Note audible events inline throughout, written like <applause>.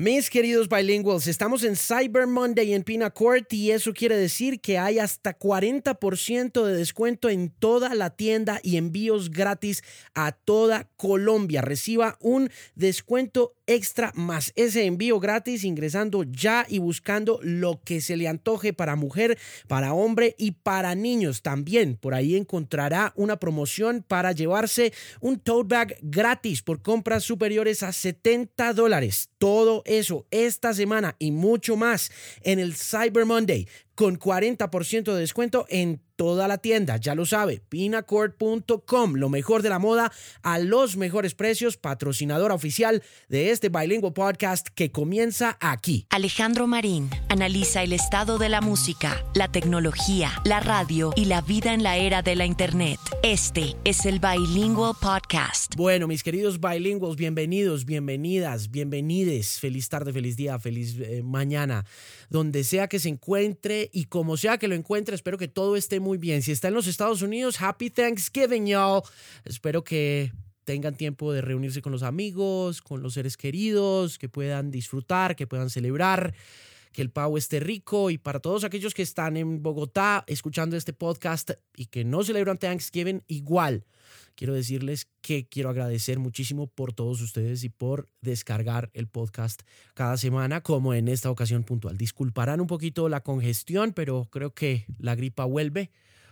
Mis queridos bilinguals, estamos en Cyber Monday en Pinacourt y eso quiere decir que hay hasta 40% de descuento en toda la tienda y envíos gratis a toda Colombia. Reciba un descuento extra más ese envío gratis ingresando ya y buscando lo que se le antoje para mujer, para hombre y para niños. También por ahí encontrará una promoción para llevarse un tote bag gratis por compras superiores a 70 dólares. Todo eso esta semana y mucho más en el Cyber Monday con 40% de descuento en toda la tienda. Ya lo sabe, pinacord.com, lo mejor de la moda a los mejores precios, patrocinadora oficial de este bilingüe podcast que comienza aquí. Alejandro Marín analiza el estado de la música, la tecnología, la radio y la vida en la era de la Internet. Este es el Bilingual Podcast. Bueno, mis queridos bilingües, bienvenidos, bienvenidas, bienvenides. Feliz tarde, feliz día, feliz eh, mañana. Donde sea que se encuentre y como sea que lo encuentre, espero que todo esté muy bien. Si está en los Estados Unidos, Happy Thanksgiving, y'all. Espero que tengan tiempo de reunirse con los amigos, con los seres queridos, que puedan disfrutar, que puedan celebrar, que el pavo esté rico. Y para todos aquellos que están en Bogotá escuchando este podcast y que no celebran Thanksgiving, igual quiero decirles que quiero agradecer muchísimo por todos ustedes y por descargar el podcast cada semana, como en esta ocasión puntual. Disculparán un poquito la congestión, pero creo que la gripa vuelve.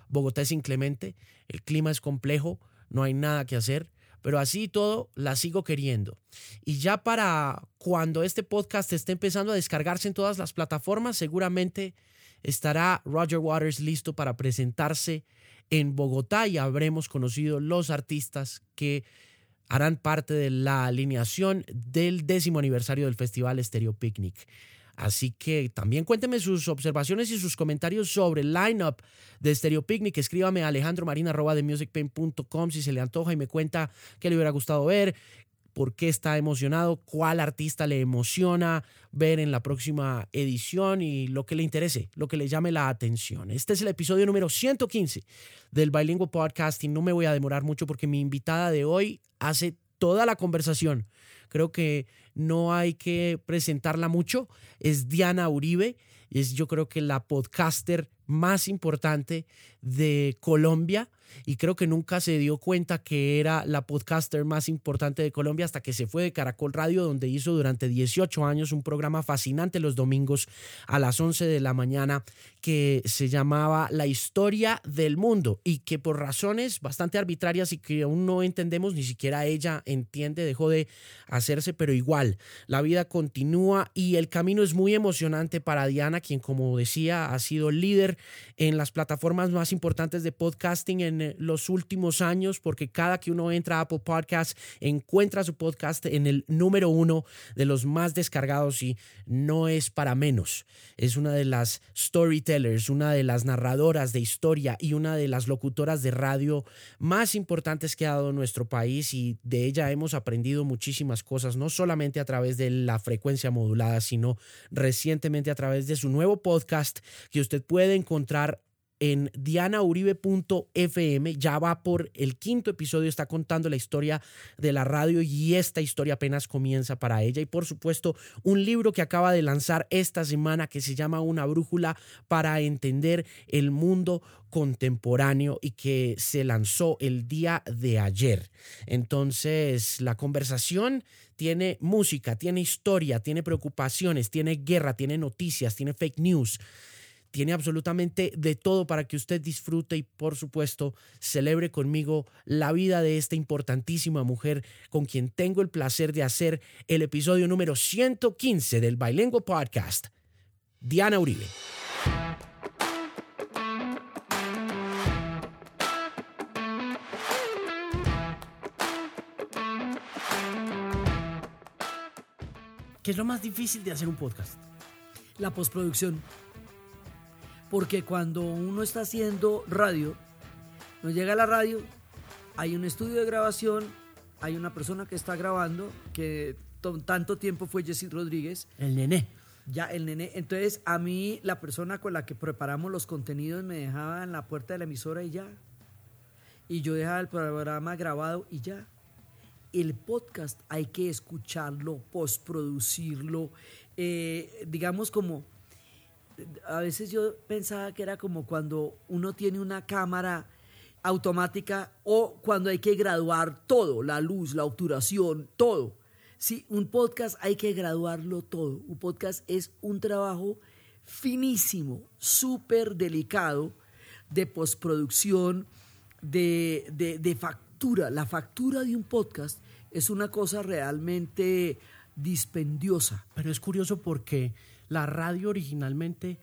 Bogotá es inclemente, el clima es complejo, no hay nada que hacer, pero así todo la sigo queriendo. Y ya para cuando este podcast esté empezando a descargarse en todas las plataformas, seguramente estará Roger Waters listo para presentarse en Bogotá y habremos conocido los artistas que harán parte de la alineación del décimo aniversario del Festival Stereo Picnic. Así que también cuénteme sus observaciones y sus comentarios sobre el lineup de Stereo Picnic. Escríbame a alejandromarina.com si se le antoja y me cuenta qué le hubiera gustado ver, por qué está emocionado, cuál artista le emociona ver en la próxima edición y lo que le interese, lo que le llame la atención. Este es el episodio número 115 del Bilingual Podcast y no me voy a demorar mucho porque mi invitada de hoy hace toda la conversación. Creo que no hay que presentarla mucho. Es Diana Uribe, es yo creo que la podcaster más importante de Colombia y creo que nunca se dio cuenta que era la podcaster más importante de Colombia hasta que se fue de Caracol Radio, donde hizo durante 18 años un programa fascinante los domingos a las 11 de la mañana que se llamaba La historia del mundo y que por razones bastante arbitrarias y que aún no entendemos, ni siquiera ella entiende, dejó de hacerse, pero igual, la vida continúa y el camino es muy emocionante para Diana, quien como decía ha sido líder en las plataformas más importantes de podcasting en eh, los últimos años, porque cada que uno entra a Apple Podcasts encuentra su podcast en el número uno de los más descargados y no es para menos. Es una de las storytellers, una de las narradoras de historia y una de las locutoras de radio más importantes que ha dado nuestro país y de ella hemos aprendido muchísimas cosas, no solamente a través de la frecuencia modulada, sino recientemente a través de su nuevo podcast que usted puede encontrar en dianauribe.fm. Ya va por el quinto episodio, está contando la historia de la radio y esta historia apenas comienza para ella. Y por supuesto, un libro que acaba de lanzar esta semana que se llama Una brújula para entender el mundo contemporáneo y que se lanzó el día de ayer. Entonces, la conversación tiene música, tiene historia, tiene preocupaciones, tiene guerra, tiene noticias, tiene fake news tiene absolutamente de todo para que usted disfrute y por supuesto celebre conmigo la vida de esta importantísima mujer con quien tengo el placer de hacer el episodio número 115 del Bailengo Podcast, Diana Uribe. ¿Qué es lo más difícil de hacer un podcast? La postproducción porque cuando uno está haciendo radio, nos llega a la radio, hay un estudio de grabación, hay una persona que está grabando, que tanto tiempo fue Jesse Rodríguez. El nené. Ya, el nené. Entonces, a mí, la persona con la que preparamos los contenidos me dejaba en la puerta de la emisora y ya. Y yo dejaba el programa grabado y ya. el podcast hay que escucharlo, postproducirlo, eh, digamos como, a veces yo pensaba que era como cuando uno tiene una cámara automática o cuando hay que graduar todo, la luz, la obturación, todo. Sí, un podcast hay que graduarlo todo. Un podcast es un trabajo finísimo, súper delicado de postproducción, de, de, factura. La factura de un podcast es una cosa realmente dispendiosa. Pero es curioso porque la radio originalmente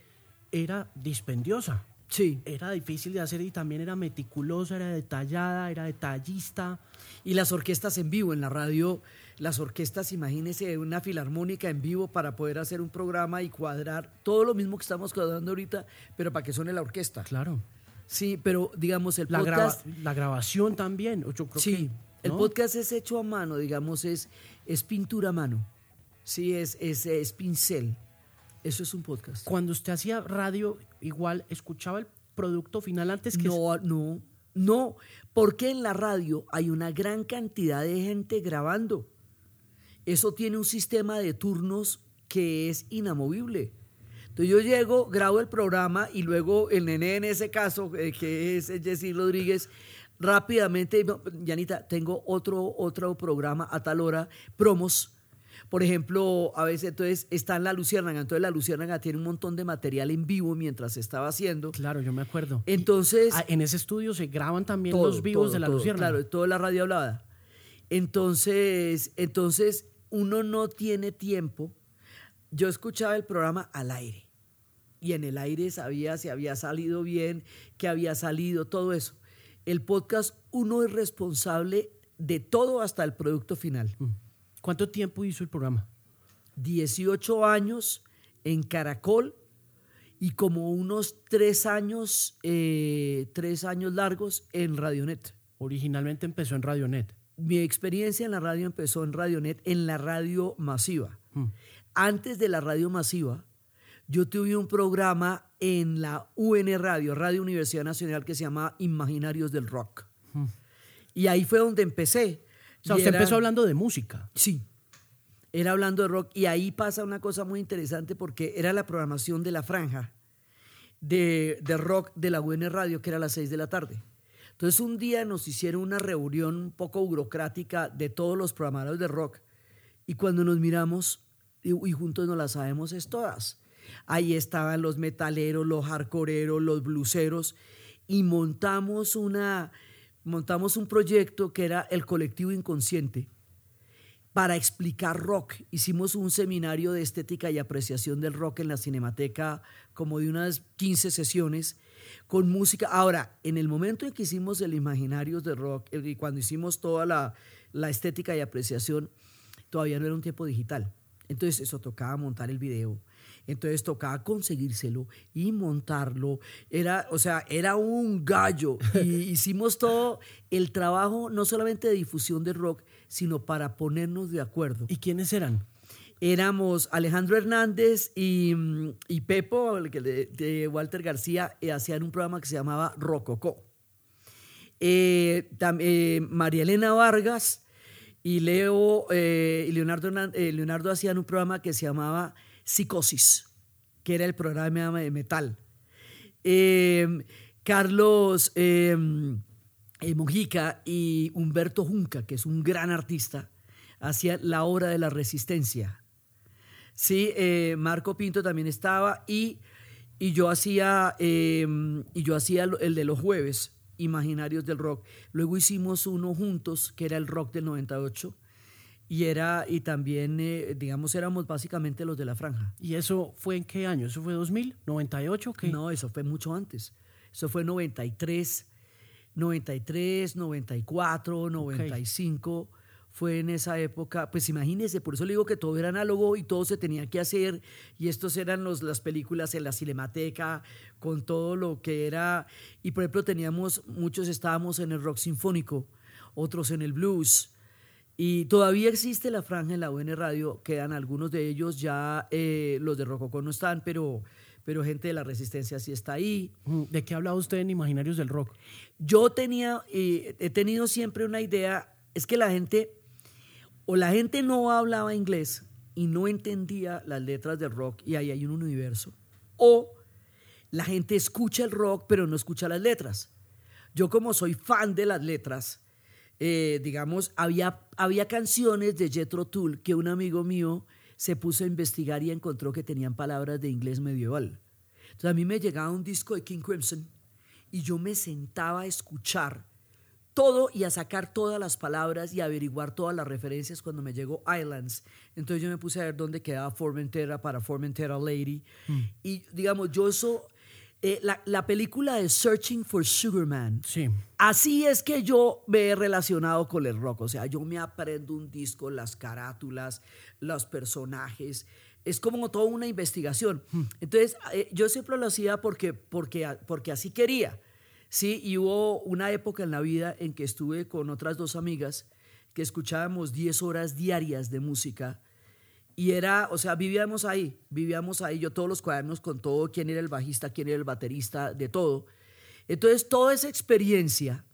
era dispendiosa. Sí. Era difícil de hacer y también era meticulosa, era detallada, era detallista. Y las orquestas en vivo en la radio, las orquestas, imagínese una filarmónica en vivo para poder hacer un programa y cuadrar todo lo mismo que estamos cuadrando ahorita, pero para que suene la orquesta. Claro. Sí, pero digamos el la podcast... la grabación también. sí, el podcast es hecho a mano, digamos, es, es pintura a mano. Sí, es, es, es pincel. Eso es un podcast. Cuando usted hacía radio, igual escuchaba el producto final antes que... No, no, no, porque en la radio hay una gran cantidad de gente grabando. Eso tiene un sistema de turnos que es inamovible. Entonces yo llego, grabo el programa y luego el nene en ese caso, eh, que es Jessy Rodríguez, rápidamente, Yanita, tengo otro, otro programa a tal hora, promos. Por ejemplo, a veces entonces está en la Luciérnaga, entonces la Luciérnaga tiene un montón de material en vivo mientras se estaba haciendo. Claro, yo me acuerdo. Entonces... Ah, en ese estudio se graban también los vivos de la Luciérnaga. Claro, toda la radio hablada. Entonces, entonces uno no tiene tiempo. Yo escuchaba el programa al aire y en el aire sabía si había salido bien, que había salido, todo eso. El podcast, uno es responsable de todo hasta el producto final. Mm. ¿Cuánto tiempo hizo el programa? 18 años en Caracol y como unos tres años, eh, tres años largos en Radionet. Originalmente empezó en Radionet. Mi experiencia en la radio empezó en Radionet, en la radio masiva. Mm. Antes de la radio masiva, yo tuve un programa en la UN Radio, Radio Universidad Nacional, que se llama Imaginarios del Rock. Y ahí fue donde empecé. O sea, usted empezó hablando de música. Sí, era hablando de rock. Y ahí pasa una cosa muy interesante porque era la programación de la franja de, de rock de la UN Radio, que era a las 6 de la tarde. Entonces un día nos hicieron una reunión un poco burocrática de todos los programadores de rock. Y cuando nos miramos y, y juntos nos las sabemos es todas. Ahí estaban los metaleros, los hardcoreeros, los bluseros y montamos una montamos un proyecto que era el colectivo inconsciente para explicar rock. Hicimos un seminario de estética y apreciación del rock en la Cinemateca, como de unas 15 sesiones, con música. Ahora, en el momento en que hicimos el Imaginarios de Rock, y cuando hicimos toda la, la estética y apreciación, todavía no era un tiempo digital. Entonces eso tocaba montar el video, entonces tocaba conseguírselo y montarlo. Era, o sea, era un gallo. Y <laughs> hicimos todo el trabajo, no solamente de difusión de rock, sino para ponernos de acuerdo. ¿Y quiénes eran? Éramos Alejandro Hernández y, y Pepo, el que de, Walter García, eh, hacían un programa que se llamaba Rococó. Eh, eh, María Elena Vargas y Leo y Leonardo, Leonardo hacían un programa que se llamaba Psicosis, que era el programa de metal. Em, Carlos em, eh, Mojica y Humberto Junca, que es un gran artista, hacían La Hora de la Resistencia. Sí, eh, Marco Pinto también estaba y, y yo hacía, em, y yo hacía el de los jueves, Imaginarios del Rock. Luego hicimos uno juntos, que era el Rock del 98 y era y también eh, digamos éramos básicamente los de la franja. ¿Y eso fue en qué año? ¿Eso fue 2000, 98 qué? No, eso fue mucho antes. Eso fue 93, 93, 94, 95. Fue en esa época, pues imagínense, por eso le digo que todo era análogo y todo se tenía que hacer. Y estos eran los, las películas en la cinemateca, con todo lo que era. Y por ejemplo, teníamos, muchos estábamos en el rock sinfónico, otros en el blues, y todavía existe la franja en la UN Radio, quedan algunos de ellos, ya eh, los de Rococó no están, pero, pero gente de la Resistencia sí está ahí. ¿De qué ha hablado usted en Imaginarios del Rock? Yo tenía, he tenido siempre una idea, es que la gente, o la gente no hablaba inglés y no entendía las letras del rock y ahí hay un universo, o la gente escucha el rock pero no escucha las letras. Yo como soy fan de las letras, eh, digamos, había, había canciones de Jethro Tull que un amigo mío se puso a investigar y encontró que tenían palabras de inglés medieval. Entonces a mí me llegaba un disco de King Crimson y yo me sentaba a escuchar todo y a sacar todas las palabras y averiguar todas las referencias cuando me llegó Islands. Entonces yo me puse a ver dónde quedaba Formentera para Formentera Lady. Y digamos, yo eso, eh, la, la película de Searching for Sugar Man, Sí. Así es que yo me he relacionado con el rock. O sea, yo me aprendo un disco, las carátulas, los personajes. Es como toda una investigación. Entonces, eh, yo siempre lo hacía porque, porque, porque así quería. Sí, y hubo una época en la vida en que estuve con otras dos amigas que escuchábamos 10 horas diarias de música. Y era, o sea, vivíamos ahí, vivíamos ahí, yo todos los cuadernos con todo, quién era el bajista, quién era el baterista, de todo. Entonces, toda esa experiencia,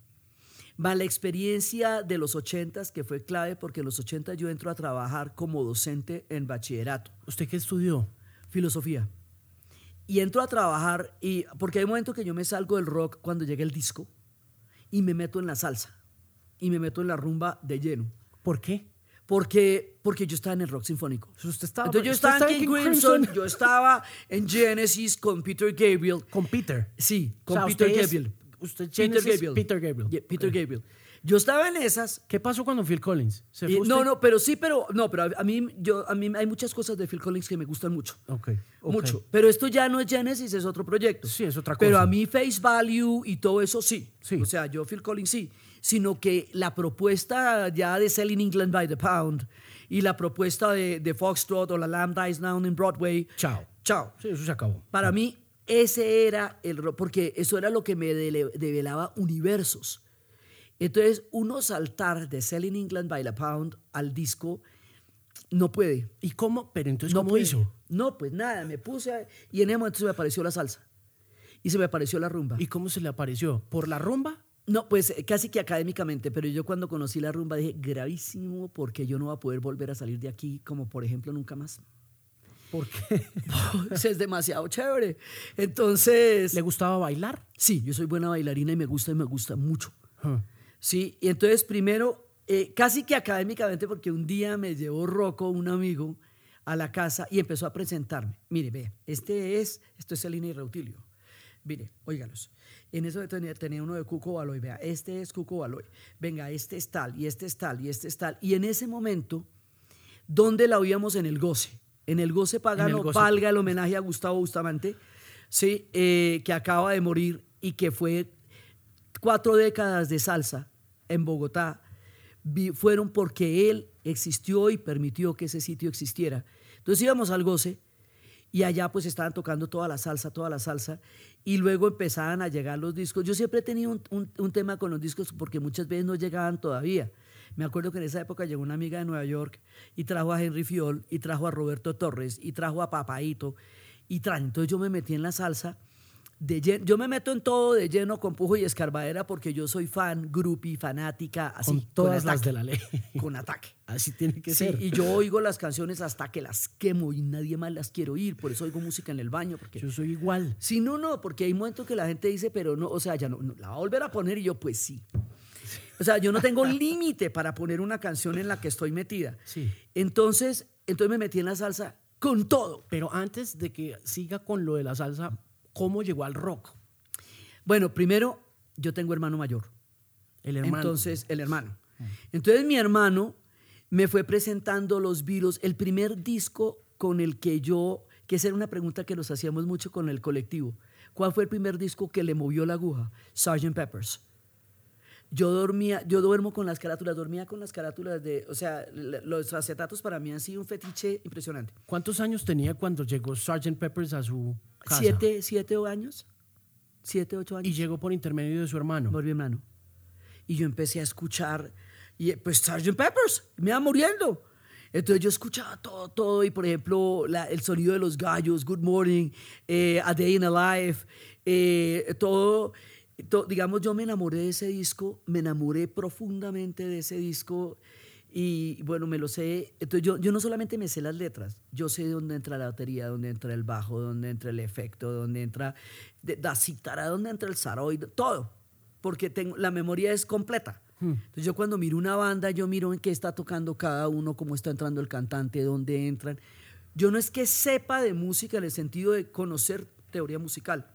va la experiencia de los ochentas, que fue clave porque en los ochentas yo entro a trabajar como docente en bachillerato, ¿Usted qué estudió? filosofía. Y entro a trabajar, y, porque hay un momento que yo me salgo del rock cuando llega el disco y me meto en la salsa y me meto en la rumba de lleno. ¿Por qué? Porque, porque yo estaba en el rock sinfónico. Usted estaba, Entonces yo estaba en King Crimson, yo <laughs> estaba en Genesis con Peter Gabriel. con Peter. Sí, con O sea, Peter usted es- Gabriel. usted Peter Genesis, Gabriel. Peter Gabriel. Yeah, Peter. Gabriel. Yo estaba en esas. ¿Qué pasó cuando Phil Collins? ¿Se y- fue no, no, pero sí, pero no, pero a, mí, yo, a mí hay muchas cosas de Phil Collins que me gustan mucho. Ok. Mucho. Pero esto ya no es Genesis, es otro proyecto. Sí, es otra Pero cosa. a mí Face Value y todo eso sí. Sí. O sea, yo Phil Collins sí. Sino que la propuesta ya de Selling England by the Pound y la propuesta de, de Foxtrot o la Lamb Dies Down in Broadway. Chao. Chao. Sí, eso se acabó. Para mí, ese era el porque eso era lo que me develaba universos. Entonces, uno saltar de Selling England by the Pound al disco no puede. ¿Y cómo? Pero entonces, no ¿cómo puede. hizo? No, pues nada, me puse a- y en ese momento se me apareció la salsa y se me apareció la rumba. ¿Y cómo se le apareció? ¿Por la rumba? No, pues eh, casi que académicamente, pero yo cuando conocí la rumba dije, gravísimo, porque yo no voy a poder volver a salir de aquí, como por ejemplo nunca más. ¿Por qué? <laughs> es demasiado chévere. Entonces, ¿Le gustaba bailar? sí, yo soy buena bailarina y me gusta y me gusta mucho. Huh. Sí, y entonces primero, eh, casi que académicamente, porque un día me llevó Rocco, un amigo, a la casa y empezó a presentarme. Mire, ve, este es, esto es Celina y Reutilio. Mire, óigalos. En eso tenía, tenía uno de Cuco Baloy, vea, este es Cuco Baloy. Venga, este es tal, y este es tal, y este es tal. Y en ese momento, ¿dónde la oíamos? En el goce. En el goce pagano, goce. valga el homenaje a Gustavo Bustamante, sí, eh, que acaba de morir y que fue cuatro décadas de salsa en Bogotá fueron porque él existió y permitió que ese sitio existiera. Entonces íbamos al goce y allá pues estaban tocando toda la salsa, toda la salsa, y luego empezaban a llegar los discos. Yo siempre he tenido un, un- tema con los discos porque muchas veces no llegaban todavía. Me acuerdo que en esa época llegó una amiga de Nueva York y trajo a Henry Fiol, y trajo a Roberto Torres, y trajo a Papaito, y trajo. Entonces yo me metí en la salsa. De yo me meto en todo de lleno con pujo y escarbadera porque yo soy fan, groupie, fanática, así. Con todas las ataque, de la ley. Con ataque. <laughs> Así tiene que Sí, ser. y yo oigo las canciones hasta que las quemo y nadie más las quiero oír, por eso oigo música en el baño, porque... Yo soy igual. Sí, no, no, porque hay momentos que la gente dice, pero no, o sea, ya no, no, la va a volver a poner y yo, pues sí. O sea, yo no tengo <laughs> límite para poner una canción en la que estoy metida. Sí. Entonces, entonces me metí en la salsa con todo. Pero antes de que siga con lo de la salsa, ¿cómo llegó al rock? Bueno, primero, yo tengo hermano mayor. El hermano. Entonces, el hermano. Entonces, mi hermano me fue presentando los Beatles, el primer disco con el que yo, que esa era una pregunta que nos hacíamos mucho con el colectivo. ¿Cuál fue el primer disco que le movió la aguja? Sgt. Peppers. Yo dormía, yo duermo con las carátulas, dormía con las carátulas de, o sea, los acetatos para mí han sido un fetiche impresionante. ¿Cuántos años tenía cuando llegó Sgt. Peppers a su casa? Siete, siete años, siete, ocho años. Y llegó por intermedio de su hermano. Por mi hermano. Y yo empecé a escuchar, y pues Sgt. Peppers, me iba muriendo. Entonces yo escuchaba todo, todo, y por ejemplo, la- el sonido de los gallos, Good Morning, eh, A Day in a Life, eh, todo, to- digamos, yo me enamoré de ese disco, me enamoré profundamente de ese disco, Y bueno, me lo sé. Entonces yo, yo no solamente me sé las letras, yo sé dónde entra la batería, dónde entra el bajo, dónde entra el efecto, dónde entra la cítara, dónde entra el saroid, todo. Porque tengo, la memoria es completa. Hmm. Entonces yo cuando miro una banda, yo miro en qué está tocando cada uno, cómo está entrando el cantante, dónde entran. Yo no es que sepa de música en el sentido de conocer teoría musical,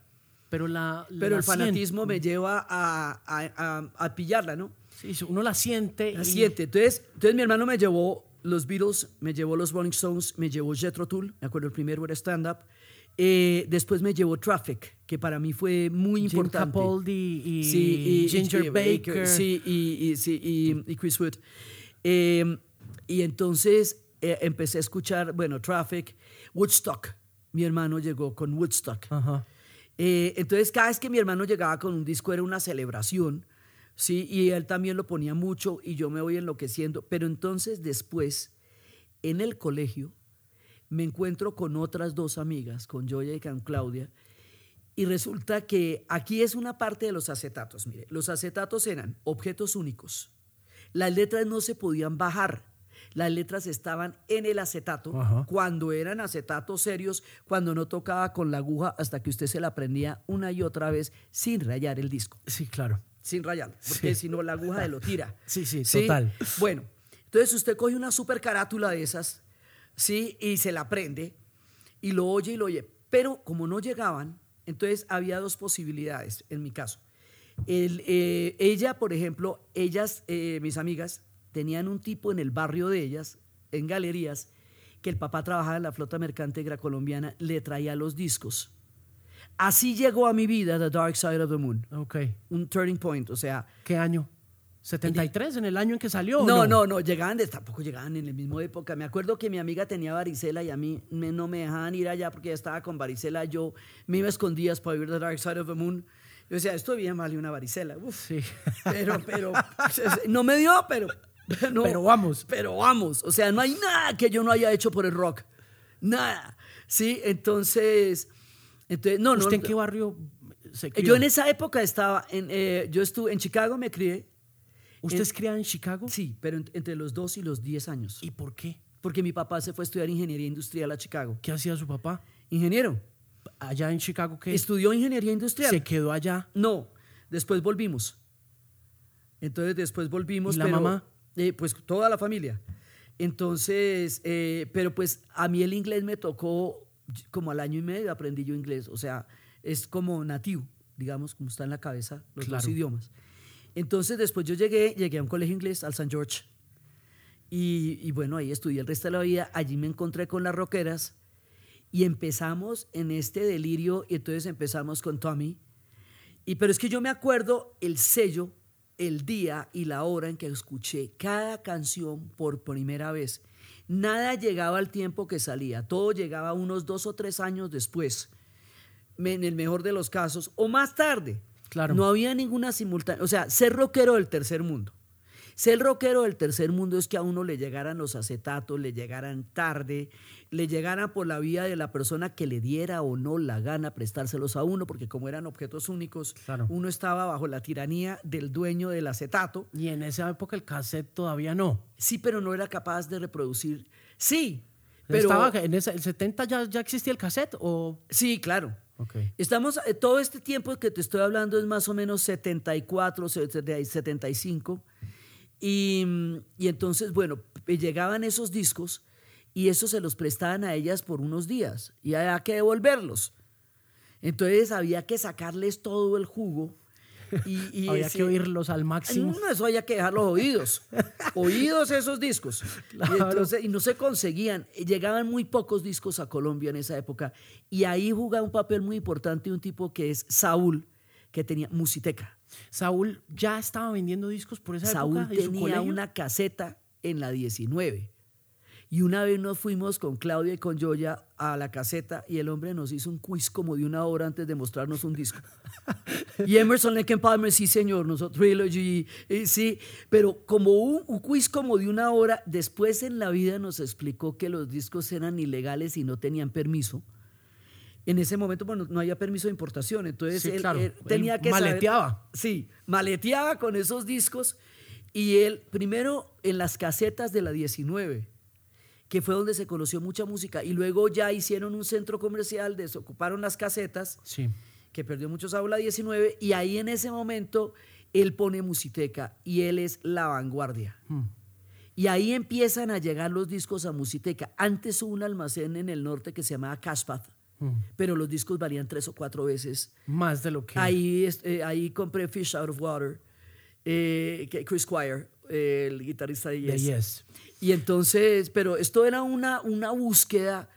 Pero, la, pero el fanatismo me lleva a, a- a- a pillarla, ¿no? Sí, uno la siente. La y- siente. Entonces, entonces mi hermano me llevó los Beatles, me llevó los Rolling Stones, me llevó Jethro Tull, me acuerdo el primero era stand-up. Eh, después me llevó Traffic, que para mí fue muy Jim importante. Capaldi y, Sí, y Ginger y- Baker. Sí, y, sí, y- Chris Wood. Eh, y entonces eh, empecé a escuchar, bueno, Traffic, Woodstock. Mi hermano llegó con Woodstock. Ajá. Eh, entonces, cada vez que mi hermano llegaba con un disco era una celebración, ¿sí? Y él también lo ponía mucho y yo me voy enloqueciendo. Pero entonces, después, en el colegio, me encuentro con otras dos amigas, con Joya y con Claudia, y resulta que aquí es una parte de los acetatos. Mire, los acetatos eran objetos únicos. Las letras no se podían bajar. Las letras estaban en el acetato Ajá. cuando eran acetatos serios, cuando no tocaba con la aguja hasta que usted se la prendía una y otra vez sin rayar el disco, Sí, claro. Sin rayarlo, porque Sí. si no la aguja lo tira. <laughs> Sí, sí, total. Bueno, entonces usted coge una super carátula de esas, sí, y se la prende y lo oye y lo oye, pero como no llegaban, entonces había dos posibilidades en mi caso. El, eh, ella, por ejemplo, ellas, eh, mis amigas, tenían un tipo en el barrio de ellas, en galerías, que el papá trabajaba en la flota mercante colombiana, le traía los discos. Así llegó a mi vida The Dark Side of the Moon, Ok. un turning point, o sea, ¿Qué año? ¿73 en el año en que salió? o no, no, no, llegaban, de, tampoco llegaban en la misma época. Me acuerdo que mi amiga tenía varicela y a mí me- no me dejaban ir allá porque ya estaba con varicela. Yo me iba a escondidas para ver The Dark Side of the Moon. Yo decía, esto bien vale una varicela. Uf. Sí. Pero, pero, no me dio, pero, no, Pero vamos. Pero vamos. O sea, no hay nada que yo no haya hecho por el rock. Nada. Sí, entonces, entonces no, no. ¿Usted en qué barrio se crió? Yo en esa época estaba, en, eh, yo estuve en Chicago, me crié. ¿Usted es criado en Chicago? Sí, pero ent- entre los 2 y los 10 años. ¿Y por qué? Porque mi papá se fue a estudiar ingeniería industrial a Chicago. ¿Qué hacía su papá? Ingeniero. Allá en Chicago, ¿qué? Estudió ingeniería industrial. Se quedó allá. No, después volvimos. Entonces después volvimos. ¿Y la pero, mamá? eh, pues toda la familia. Entonces, eh, pero pues a mí el inglés me tocó como al año y medio aprendí yo inglés. O sea, es como nativo, digamos, como está en la cabeza los dos Claro. idiomas. Entonces después yo llegué, llegué a un colegio inglés, al St. George. Y, y bueno, ahí estudié el resto de la vida. Allí me encontré con las rockeras y empezamos en este delirio. Y entonces empezamos con Tommy. Y pero es que yo me acuerdo el sello, el día y la hora en que escuché cada canción por primera vez. Nada llegaba al tiempo que salía, todo llegaba unos dos o tres años después, en el mejor de los casos, o más tarde. Claro. No había ninguna simultánea. O sea, ser rockero del tercer mundo. Ser rockero del tercer mundo es que a uno le llegaran los acetatos, le llegaran tarde, le llegaran por la vía de la persona que le diera o no la gana prestárselos a uno, porque como eran objetos únicos, Claro. uno estaba bajo la tiranía del dueño del acetato. Y en esa época el cassette todavía no. Sí, pero no era capaz de reproducir. Sí, pero... Estaba en esa, ¿El 70 ya, ya existía el cassette o...? Sí, claro. Ok. Estamos, eh, todo este tiempo que te estoy hablando es más o menos 74, 75. Y, y entonces, bueno, llegaban esos discos y esos se los prestaban a ellas por unos días y había que devolverlos. Entonces había que sacarles todo el jugo. Y, y <laughs> Había ese- que oírlos al máximo. no, eso había que dejar los oídos. <laughs> oídos esos discos. Y, Claro. entonces- y no se conseguían. Llegaban muy pocos discos a Colombia en esa época. Y ahí jugaba un papel muy importante un tipo que es Saúl, que tenía Musiteca. Saúl ya estaba vendiendo discos por esa Saúl época su tenía una caseta en la 19. Y una vez nos fuimos con Claudia y con Joya a la caseta y el hombre nos hizo un quiz como de una hora antes de mostrarnos un disco. y Emerson Lake Palmer, sí señor, nosotros Trilogy, eh, sí, pero como un, un quiz como de una hora, después en la vida nos explicó que los discos eran ilegales y no tenían permiso. En ese momento, bueno, no había permiso de importación, entonces Sí, él, claro. él tenía Él que saber- maleteaba. Sí, maleteaba con esos discos Y él, primero en las casetas de la 19, que fue donde se conoció mucha música, y luego ya hicieron un centro comercial, desocuparon las casetas, Sí. que perdió muchos aula 19, y ahí en ese momento él pone Musiteca y él es la vanguardia. Mm. Y ahí empiezan a llegar los discos a Musiteca. Antes hubo un almacén en el norte que se llamaba Cashpath, Mm. pero los discos valían tres o cuatro veces. Más de lo que. Ahí, es- eh, ahí compré Fish Out of Water, eh, Chris Squire, eh, el guitarrista de de Yes. Y entonces, pero esto era una, una búsqueda.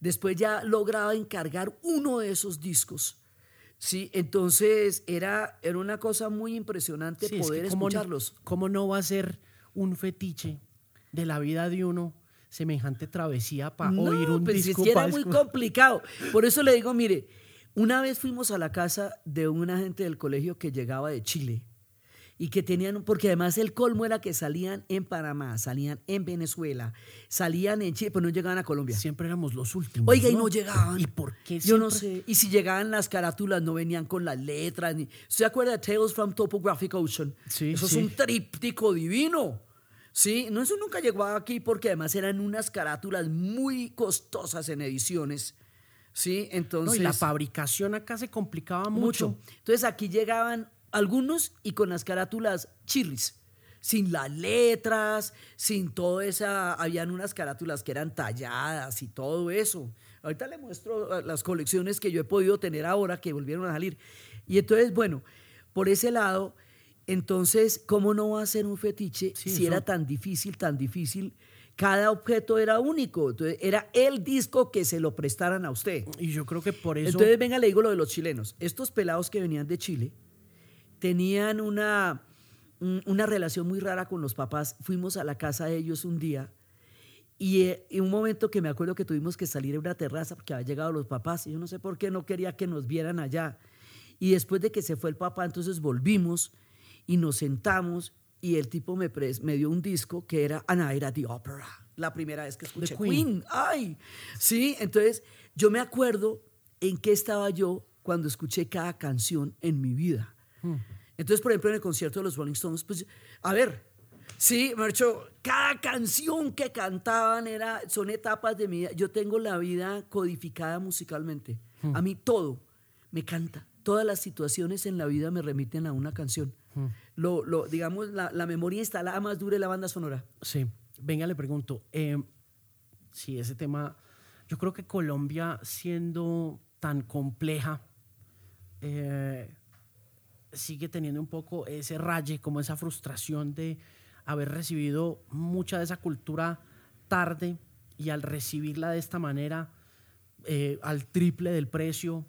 Después ya lograba encargar uno de esos discos. Sí, entonces era, era una cosa muy impresionante Sí, es que poder cómo no- escucharlos. ¿Cómo no va a ser un fetiche de la vida de uno semejante travesía para No, oír un pues, es disco? era muy complicado. Por eso le digo, mire, una vez fuimos a la casa de una gente del colegio que llegaba de Chile y que tenían, porque además el colmo era que salían en Panamá, salían en Venezuela, salían en Chile, pero no llegaban a Colombia. Siempre éramos los últimos. Oiga, y no llegaban. ¿Y por qué Yo no siempre? sé. Y si llegaban las carátulas, no venían con las letras. Ni... ¿Usted se acuerda de Tales from Topographic Ocean? Sí, Eso sí. es un tríptico divino. Sí, no, eso nunca llegó aquí porque además eran unas carátulas muy costosas en ediciones. Sí, No, entonces. y la fabricación acá se complicaba mucho. mucho. Entonces aquí llegaban algunos y con las carátulas chirris, sin las letras, sin todo esa, habían unas carátulas que eran talladas y todo eso. Ahorita le muestro eh, las colecciones que yo he podido tener ahora que volvieron a salir. Y entonces, bueno, por ese lado, entonces, ¿cómo no va a ser un fetiche Sí, si era tan difícil, tan difícil? Cada objeto era único, entonces era el disco que se lo prestaran a usted. Y yo creo que por eso. Entonces, venga, le digo lo de los chilenos. Estos pelados que venían de Chile tenían una, un- una relación muy rara con los papás. Fuimos a la casa de ellos un día y eh, en un momento que me acuerdo que tuvimos que salir a una terraza porque habían llegado los papás y yo no sé por qué no quería que nos vieran allá. Y después de que se fue el papá, entonces volvimos y nos sentamos y el tipo me, me dio un disco que era A Night at the Opera. La primera vez que escuché Queen. Queen. Ay, sí, entonces yo me acuerdo en qué estaba yo cuando escuché cada canción en mi vida. Entonces, por ejemplo, en el concierto de los Rolling Stones, pues, a ver, sí, Marcho, cada canción que cantaban era, son etapas de mi vida. Yo tengo la vida codificada musicalmente. A mí todo me canta. Todas las situaciones en la vida me remiten a una canción. Lo, lo, digamos, la, la memoria instalada más dura de la banda sonora. Sí. Venga, le pregunto. eh, ese tema. Yo creo que Colombia, siendo tan compleja, eh, sigue teniendo un poco ese raye, como esa frustración de haber recibido mucha de esa cultura tarde y al recibirla de esta manera, eh, al triple del precio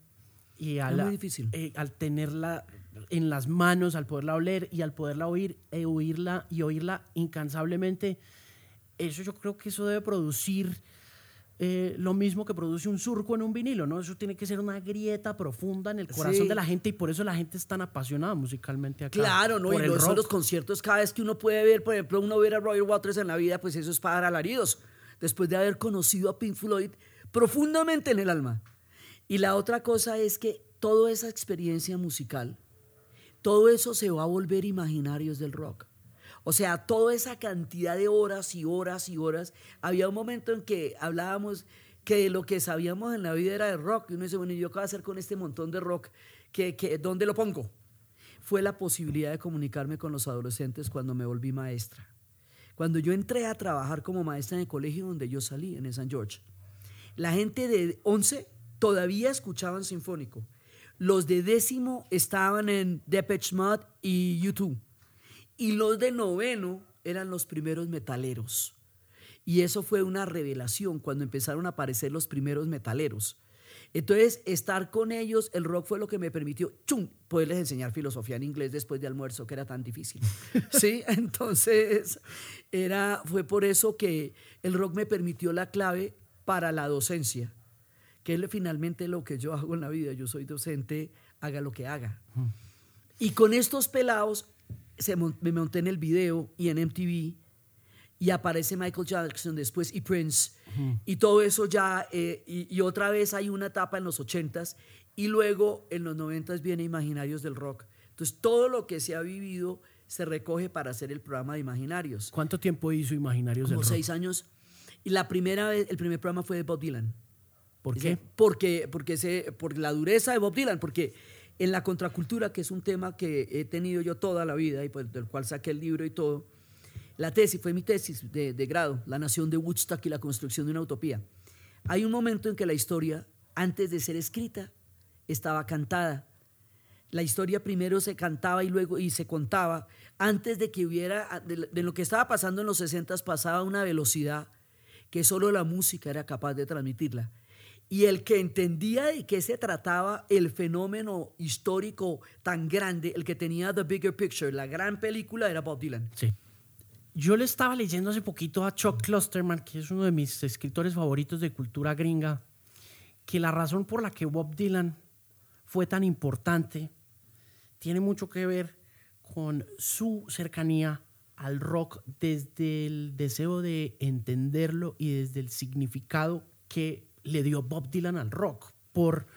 y al, muy difícil. eh, al tenerla en las manos, al poderla oler y al poderla oír, eh, oírla y oírla incansablemente, eso yo creo que eso debe producir eh, lo mismo que produce un surco en un vinilo, ¿no? Eso tiene que ser una grieta profunda en el corazón Sí. de la gente y por eso la gente es tan apasionada musicalmente acá. Claro, ¿no? por Y no son los conciertos, cada vez que uno puede ver, por ejemplo, uno ver a Roger Waters en la vida, pues eso es para dar alaridos, después de haber conocido a Pink Floyd profundamente en el alma. Y la otra cosa es que toda esa experiencia musical, todo eso se va a volver imaginarios del rock. O sea, toda esa cantidad de horas y horas y horas. Había un momento en que hablábamos que lo que sabíamos en la vida era de rock. Y uno dice, bueno, ¿y yo qué voy a hacer con este montón de rock? ¿Qué, qué, dónde lo pongo? Fue la posibilidad de comunicarme con los adolescentes cuando me volví maestra. Cuando yo entré a trabajar como maestra en el colegio donde yo salí, en St. George, la gente de 11 todavía escuchaban sinfónico. Los de décimo estaban en Depeche Mode y U2. Y los de noveno eran los primeros metaleros. Y eso fue una revelación cuando empezaron a aparecer los primeros metaleros. Entonces, estar con ellos, el rock fue lo que me permitió, ¡chum!, poderles enseñar filosofía en inglés después de almuerzo, que era tan difícil. <laughs> ¿Sí? Entonces, era, fue por eso que el rock me permitió la clave para la docencia, que es finalmente lo que yo hago en la vida. Yo soy docente, haga lo que haga. Y con estos pelados se me monté en el video y en MTV y aparece Michael Jackson después y Prince y todo eso ya eh, y, y otra vez hay una etapa en los 80s y luego en los 90s viene Imaginarios del Rock. Entonces todo lo que se ha vivido se recoge para hacer el programa de Imaginarios. ¿Cuánto tiempo hizo Imaginarios Como del Rock? seis años. Y la primera vez, el primer programa fue de Bob Dylan. ¿Por qué? Porque, porque ese, por la dureza de Bob Dylan, porque en la contracultura, que es un tema que he tenido yo toda la vida y pues, del cual saqué el libro y todo, la tesis fue mi tesis de, grado, La nación de Woodstock y la construcción de una utopía. Hay un momento en que la historia, antes de ser escrita, estaba cantada. La historia primero se cantaba y luego y se contaba. Antes de que hubiera, de, de lo que estaba pasando en los 60 pasaba a una velocidad que solo la música era capaz de transmitirla. Y el que entendía de qué se trataba el fenómeno histórico tan grande, el que tenía The Bigger Picture, la gran película, era Bob Dylan. Sí. Yo le estaba leyendo hace poquito a Chuck Klosterman, que es uno de mis escritores favoritos de cultura gringa, que la razón por la que Bob Dylan fue tan importante tiene mucho que ver con su cercanía al rock desde el deseo de entenderlo y desde el significado que le dio Bob Dylan al rock, por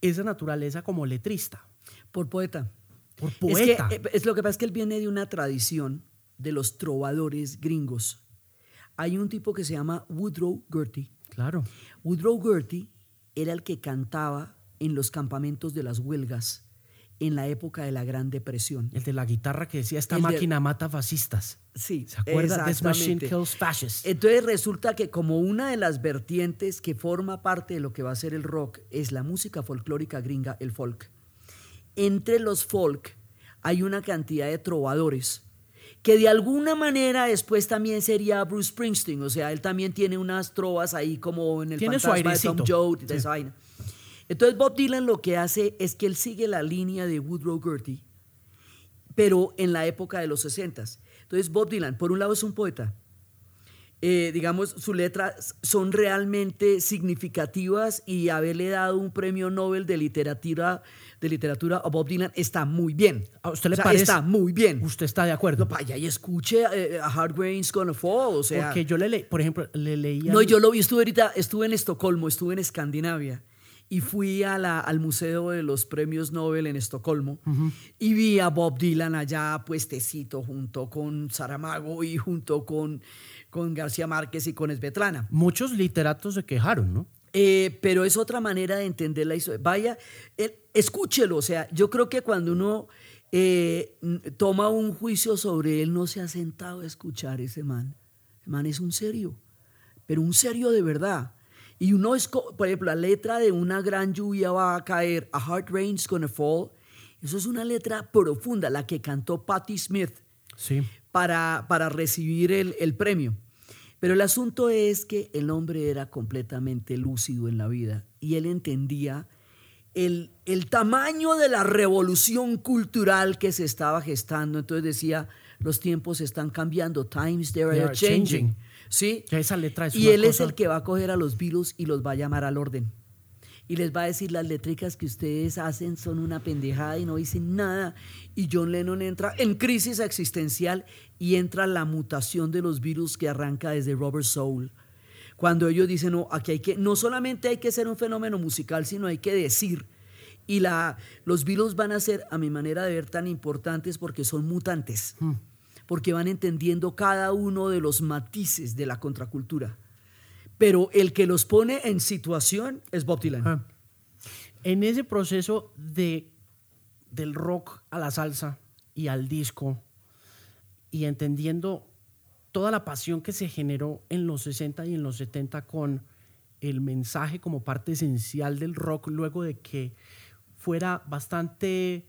esa naturaleza como letrista, Por poeta. por Es, poeta. que, eh, es lo que pasa es que él viene de una tradición de los trovadores gringos. Hay un tipo que se llama Woodrow Gertie. claro. Woodrow Gertie era el que cantaba en los campamentos de las huelgas en la época de la Gran Depresión. El de la guitarra que decía, esta El de- máquina mata fascistas. Sí, ¿Se acuerda? This machine kills fascists. Entonces resulta que como una de las vertientes que forma parte de lo que va a ser el rock es la música folclórica gringa, el folk. Entre los folk hay una cantidad de trovadores que de alguna manera después también sería Bruce Springsteen, o sea, él también tiene unas trovas ahí como en el Tiene su de Tom airecito. Joad de esa vaina. Entonces Bob Dylan lo que hace es que él sigue la línea de Woodrow Gertie, pero en la época de los 60. Entonces Bob Dylan, por un lado es un poeta, eh, digamos, sus letras son realmente significativas y haberle dado un premio Nobel de literatura, de literatura a Bob Dylan está muy bien. ¿A usted le O sea, parece? Está muy bien. ¿Usted está de acuerdo? No, vaya y escuche eh, A Hard Rain's Gonna Fall, o sea... Porque yo le leí, por ejemplo, le leía... No, yo lo vi, estuve ahorita, estuve en Estocolmo, estuve en Escandinavia y fui a la- al Museo de los Premios Nobel en Estocolmo y vi a Bob Dylan allá puestecito junto con Saramago y junto con, con García Márquez y con Svetlana. Muchos literatos se quejaron, ¿no? Eh, pero es otra manera de entender la historia. Vaya, eh, escúchelo. O sea, yo creo que cuando uno eh, toma un juicio sobre él, no se ha sentado a escuchar ese man. El man es un serio, pero un serio de verdad. Y uno es, por ejemplo, la letra de una gran lluvia va a caer, a hard rain's gonna fall. Eso es una letra profunda, la que cantó Patti Smith Sí. para, para recibir el, el premio. Pero el asunto es que el hombre era completamente lúcido en la vida y él entendía el, el tamaño de la revolución cultural que se estaba gestando. Entonces decía, los tiempos están cambiando, times they are, They are changing. changing. ¿Sí? Esa letra es y él es el que va a coger a los Beatles y los va a llamar al orden. Y les va a decir, las letricas que ustedes hacen son una pendejada y no dicen nada. Y John Lennon entra en crisis existencial y entra la mutación de los virus que arranca desde Robert Soul. Cuando ellos dicen, no, aquí hay que, no solamente hay que ser un fenómeno musical, sino hay que decir. Y la, los virus van a ser, a mi manera de ver, tan importantes porque son mutantes. Porque van entendiendo cada uno de los matices de la contracultura. Pero el que los pone en situación es Bob Dylan. En ese proceso de, del rock a la salsa y al disco, y entendiendo toda la pasión que se generó en los 60 y en los 70 con el mensaje como parte esencial del rock, luego de que fuera bastante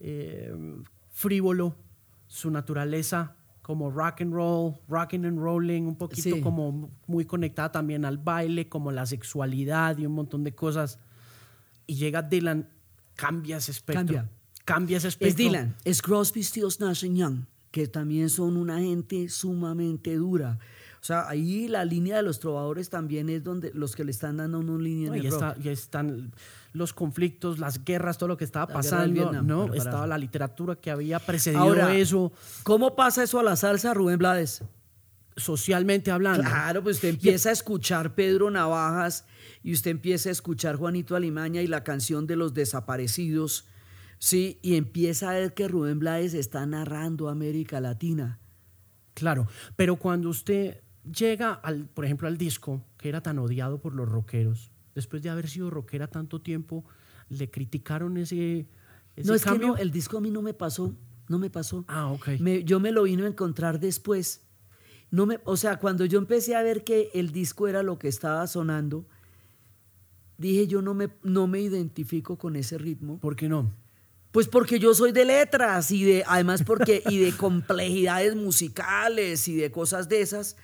eh, frívolo su naturaleza como rock and roll, rocking and rolling, un poquito Sí. como muy conectada también al baile, como la sexualidad y un montón de cosas. Y llega Dylan, cambia ese espectro. Cambia. Cambia ese espectro. Es Dylan, es Crosby, Stills, Nash Young, que también son una gente sumamente dura. O sea, ahí la línea de los trovadores también es donde los que le están dando a uno línea en No, el y rock. está- ya están los conflictos, las guerras, todo lo que estaba La pasando, Vietnam, ¿no? Estaba la literatura que había precedido Ahora, eso, ¿cómo pasa eso a la salsa, Rubén Blades? socialmente hablando. Claro, pues usted empieza a escuchar Pedro Navajas y usted empieza a escuchar Juanito Alimaña y la canción de los desaparecidos, Sí, y empieza a ver que Rubén Blades está narrando América Latina. Claro, pero cuando usted llega, al, por ejemplo, al disco que era tan odiado por los rockeros, después de haber sido rockera tanto tiempo, ¿le criticaron ese, ese no, es cambio? que no, el disco a mí no me pasó, no me pasó. Ah, ok. Me- yo me lo vino a encontrar después. No me, o sea, cuando yo empecé a ver que el disco era lo que estaba sonando, dije yo no me, no me identifico con ese ritmo. ¿Por qué no? Pues porque yo soy de letras y de, además porque, y de <laughs> complejidades musicales y de cosas de esas.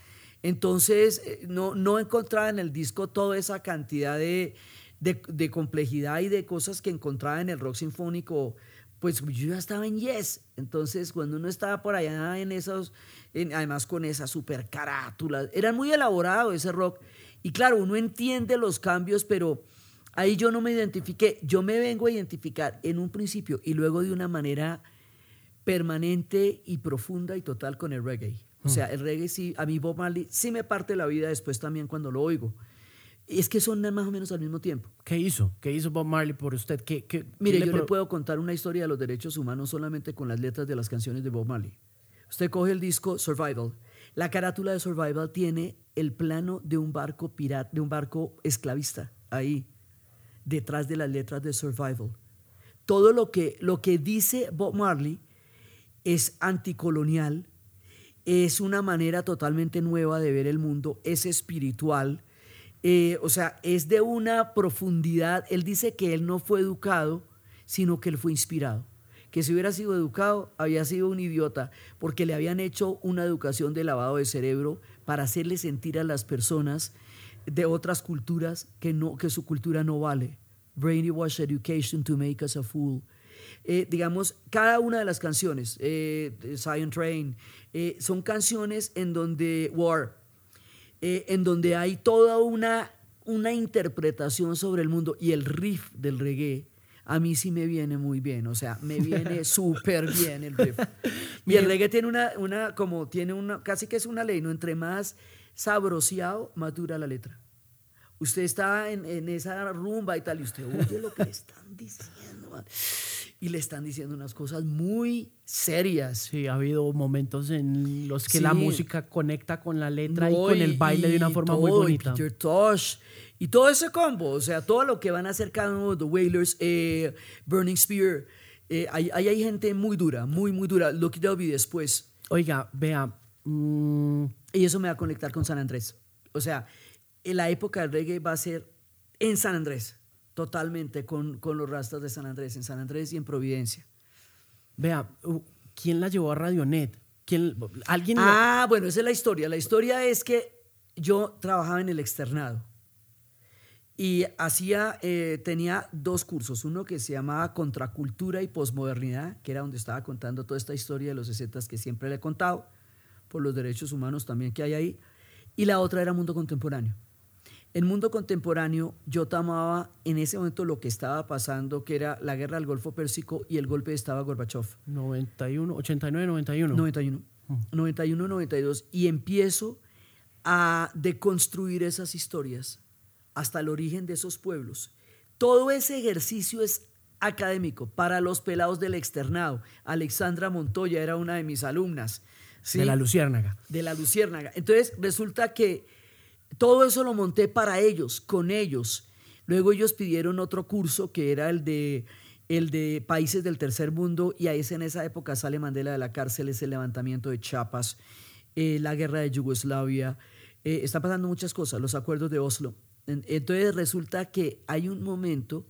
Entonces, eh, no, no encontraba en el disco toda esa cantidad de, de, complejidad y de cosas que encontraba en el rock sinfónico. Pues yo ya estaba en Yes. Entonces, cuando uno estaba por allá en esos, además con esas super carátulas, era muy elaborado ese rock. Y claro, uno entiende los cambios, pero ahí yo no me identifiqué. Yo me vengo a identificar en un principio y luego de una manera permanente y profunda y total con el reggae. O sea, el reggae sí, a mí Bob Marley sí me parte la vida después también cuando lo oigo. Y es que son más o menos al mismo tiempo. ¿Qué hizo? ¿Qué hizo Bob Marley por usted? ¿Qué, qué- Mire, yo le pro- puedo contar una historia de los derechos humanos solamente con las letras de las canciones de Bob Marley. Usted coge el disco Survival. La carátula de Survival tiene el plano de un barco pirata, de un barco esclavista ahí, detrás de las letras de Survival. Todo lo que, lo que dice Bob Marley es anticolonial, es una manera totalmente nueva de ver el mundo, es espiritual, eh, o sea, es de una profundidad. Él dice que él no fue educado, sino que él fue inspirado. Que si hubiera sido educado, había sido un idiota, porque le habían hecho una educación de lavado de cerebro para hacerle sentir a las personas de otras culturas que, no, que su cultura no vale. Brainwash education to make us a fool. Eh, digamos, cada una de las canciones, eh, Zion Train, eh, son canciones en donde War, eh, en donde hay toda una, una interpretación sobre el mundo y el riff del reggae. A mí sí me viene muy bien, o sea, me viene <laughs> súper bien el riff. Y el reggae tiene una, una, como tiene una, casi que es una ley, ¿no? Entre más sabroseado, más dura la letra. Usted está en, en esa rumba y tal, y usted oye lo que le están diciendo, man. Y le están diciendo unas cosas muy serias. Sí, ha habido momentos en los que la Sí. música conecta con la letra y con el baile de una y forma muy todo, y bonita. Peter Tosh y todo ese combo, o sea, todo lo que van a hacer cada uno de The Wailers, eh, Burning Spear, eh, ahí, ahí hay gente muy dura, muy, muy dura. Lucky Dubby después. Oiga, vea, mm, Y eso me va a conectar con San Andrés. O sea, en la época del reggae va a ser en San Andrés, totalmente, con, con los rastas de San Andrés, en San Andrés y en Providencia. vea, ¿quién la llevó a Radionet? ¿Quién, ¿Alguien? la- Ah, bueno, esa es la historia. La historia es que yo trabajaba en el externado y hacía, eh, tenía dos cursos, uno que se llamaba Contracultura y Posmodernidad, que era donde estaba contando toda esta historia de los 60 que siempre le he contado, por los derechos humanos también que hay ahí, y la otra era Mundo Contemporáneo. En Mundo Contemporáneo yo tomaba en ese momento lo que estaba pasando, que era la guerra del Golfo Pérsico y el golpe de Estado a Gorbachev. 91, 89, 91. 91. 91, 92. Y empiezo a deconstruir esas historias hasta el origen de esos pueblos. Todo ese ejercicio es académico para los pelados del externado. Alexandra Montoya era una de mis alumnas. ¿sí? De la Luciérnaga. de la Luciérnaga. Entonces resulta que todo eso lo monté para ellos, con ellos. Luego ellos pidieron otro curso que era el de, el de países del tercer mundo y ahí es en esa época sale Mandela de la cárcel, es el levantamiento de Chiapas, eh, la guerra de Yugoslavia, eh, está pasando muchas cosas, los acuerdos de Oslo. En- Entonces resulta que hay un momento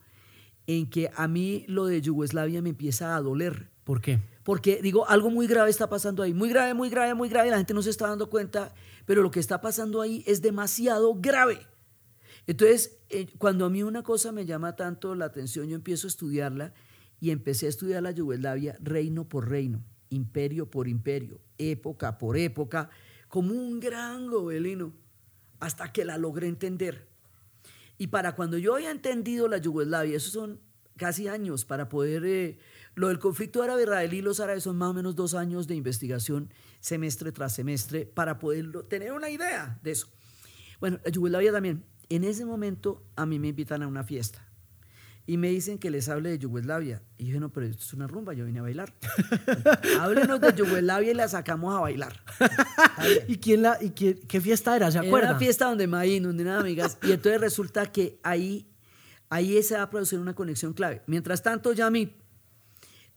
en que a mí lo de Yugoslavia me empieza a doler. ¿Por qué? Porque digo, algo muy grave está pasando ahí. Muy grave, muy grave, muy grave. La gente no se está dando cuenta, pero lo que está pasando ahí es demasiado grave. Entonces, eh, cuando a mí una cosa me llama tanto la atención, yo empiezo a estudiarla y empecé a estudiar la Yugoslavia reino por reino, imperio por imperio, época por época, como un gran gobelino, hasta que la logré entender. Y para cuando yo había entendido la Yugoslavia, esos son casi años para poder... eh, lo del conflicto árabe-israelí y los árabes son más o menos dos años de investigación, semestre tras semestre, para poder tener una idea de eso. Bueno, la Yugoslavia también. En ese momento a mí me invitan a una fiesta. y me dicen que les hable de Yugoslavia. Y yo dije, no, pero esto es una rumba, yo vine a bailar. <laughs> Háblenos de Yugoslavia y la sacamos a bailar. <laughs> ¿Y, quién la, y qué, qué fiesta era? ¿Se Era acuerda? una fiesta donde me donde unas amigas. Y entonces resulta que ahí, ahí se va a producir una conexión clave. Mientras tanto, Yamit,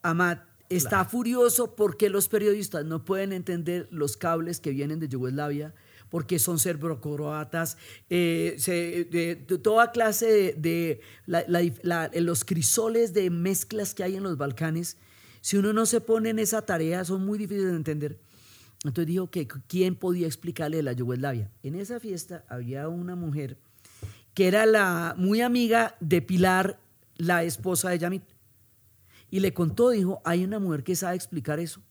Amat, está furioso porque los periodistas no pueden entender los cables que vienen de Yugoslavia porque son serbocroatas, eh, se- de, de toda clase de, de la- la- la- los crisoles de mezclas que hay en los Balcanes. Si uno no se pone en esa tarea, son muy difíciles de entender. Entonces dijo que quién podía explicarle la Yugoslavia. En esa fiesta había una mujer que era la muy amiga de Pilar, la esposa de Yamit. Y le contó, dijo, hay una mujer que sabe explicar eso.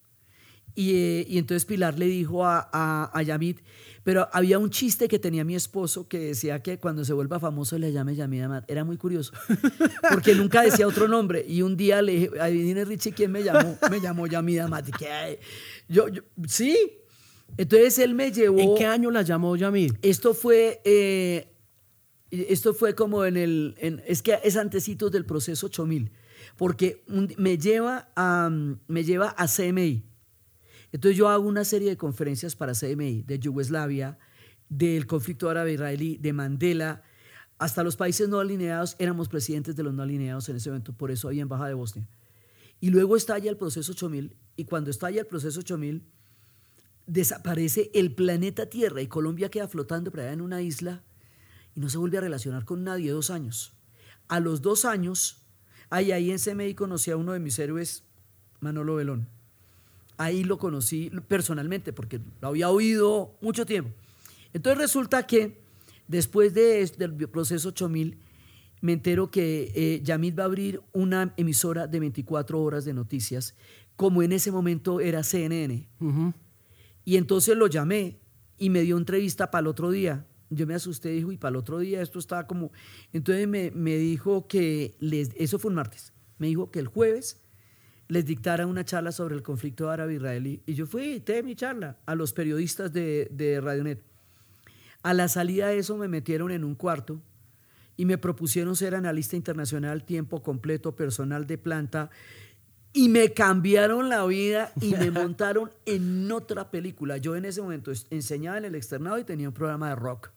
Y, eh, y entonces Pilar le dijo a, a, a Yamit, pero había un chiste que tenía mi esposo que decía que cuando se vuelva famoso le llame Yamit Amat. Era muy curioso, porque nunca decía otro nombre. Y un día le dije, adivine Richie quién me llamó. Me llamó Yamit Amat. Y que, yo, yo, sí. Entonces él me llevó... ¿En qué año la llamó Yamid? Esto fue, eh, esto fue como en el, en- es que es antecitos del proceso 8000, porque me lleva a, me lleva a CMI. Entonces yo hago una serie de conferencias para CMI, de Yugoslavia, del conflicto árabe-israelí, de Mandela, hasta los países no alineados, éramos presidentes de los no alineados en ese evento, por eso había embajada de Bosnia. Y luego estalla el proceso 8000, y cuando estalla el proceso 8000, desaparece el planeta Tierra y Colombia queda flotando por allá en una isla y no se vuelve a relacionar con nadie dos años. A los dos años, ahí, ahí en CMI conocí a uno de mis héroes, Manolo Belón. Ahí lo conocí personalmente porque lo había oído mucho tiempo. Entonces resulta que después de, es- del proceso 8000, me entero que eh, Yamit va a abrir una emisora de 24 horas de noticias, como en ese momento era CNN. Ujú. Y entonces lo llamé y me dio entrevista para el otro día. Yo me asusté, dijo, y para el otro día esto estaba como... Entonces me, me dijo que, les, eso fue un martes, me dijo que el jueves les dictara una charla sobre el conflicto árabe-israelí. Y yo fui y dicté mi charla a los periodistas de, de Radionet. A la salida de eso me metieron en un cuarto y me propusieron ser analista internacional, tiempo completo, personal de planta, y me cambiaron la vida y me <laughs> montaron en otra película. Yo en ese momento enseñaba en el externado y tenía un programa de rock.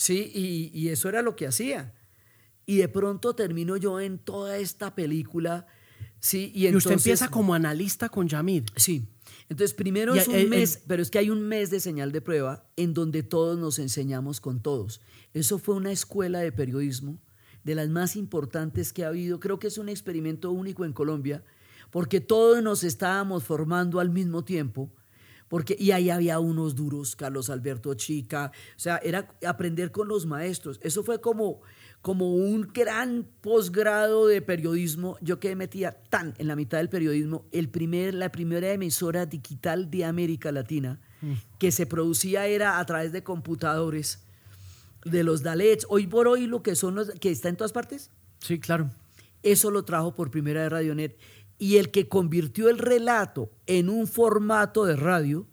Sí, y, y eso era lo que hacía. Y de pronto termino yo en toda esta película. Sí, y, Y, usted entonces- empieza como analista con Yamid. Sí. Entonces, primero Y es un el- el- mes, pero es que hay un mes de señal de prueba en donde todos nos enseñamos con todos. Eso fue una escuela de periodismo de las más importantes que ha habido. Creo que es un experimento único en Colombia, porque todos nos estábamos formando al mismo tiempo. Porque, y ahí había unos duros, Carlos Alberto Chica, o sea, era aprender con los maestros. Eso fue como, como un gran posgrado de periodismo. Yo que metía tan en la mitad del periodismo, el primer, la primera emisora digital de América Latina que se producía era a través de computadores, de los Dalets. Hoy por hoy lo que son los que está en todas partes, Sí, claro. eso lo trajo por primera vez Radionet. Y el que convirtió el relato en un formato de radio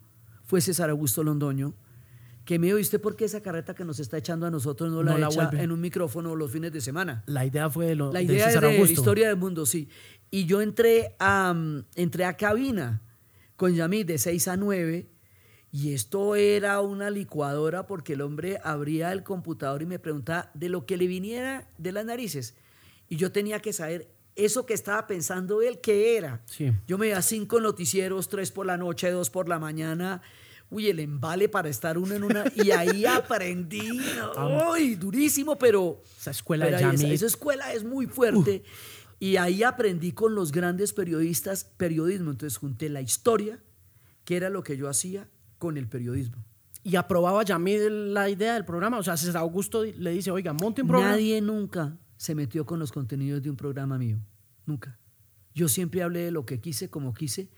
fue César Augusto Londoño, que me dijo, "¿Y ¿usted por qué esa carreta que nos está echando a nosotros no la, No la echa vuelve?" en un micrófono los fines de semana? La idea fue de, lo, La de idea es César de la historia del mundo, sí. Y yo entré a, mm, entré a cabina con Yamid de 6 a 9 y esto era una licuadora porque el hombre abría el computador y me preguntaba de lo que le viniera de las narices. Y yo tenía que saber eso que estaba pensando él, ¿qué era? Sí. Yo me veía cinco noticieros, tres por la noche, dos por la mañana. Uy, el embale para estar uno en una. Y ahí <laughs> aprendí. ¡Uy! Durísimo, pero. Esa escuela pero ahí esa escuela es muy fuerte. Y ahí aprendí con los grandes periodistas periodismo. Entonces junté la historia, que era lo que yo hacía, con el periodismo. Y aprobaba Yamid la idea del programa. O sea, César Augusto le dice, oiga, monte un programa. Nadie nunca se metió con los contenidos de un programa mío. Nunca. Yo siempre hablé de lo que quise, como quise.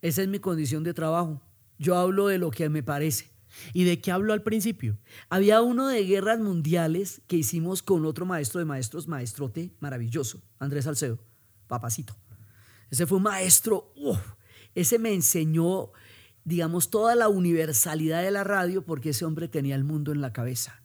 Esa es mi condición de trabajo. Yo hablo de lo que me parece. ¿Y de qué habló al principio? Había uno de guerras mundiales que hicimos con otro maestro de maestros, maestrote maravilloso, Andrés Salcedo, papacito. Ese fue un maestro, uf, ese me enseñó, digamos, toda la universalidad de la radio porque ese hombre tenía el mundo en la cabeza.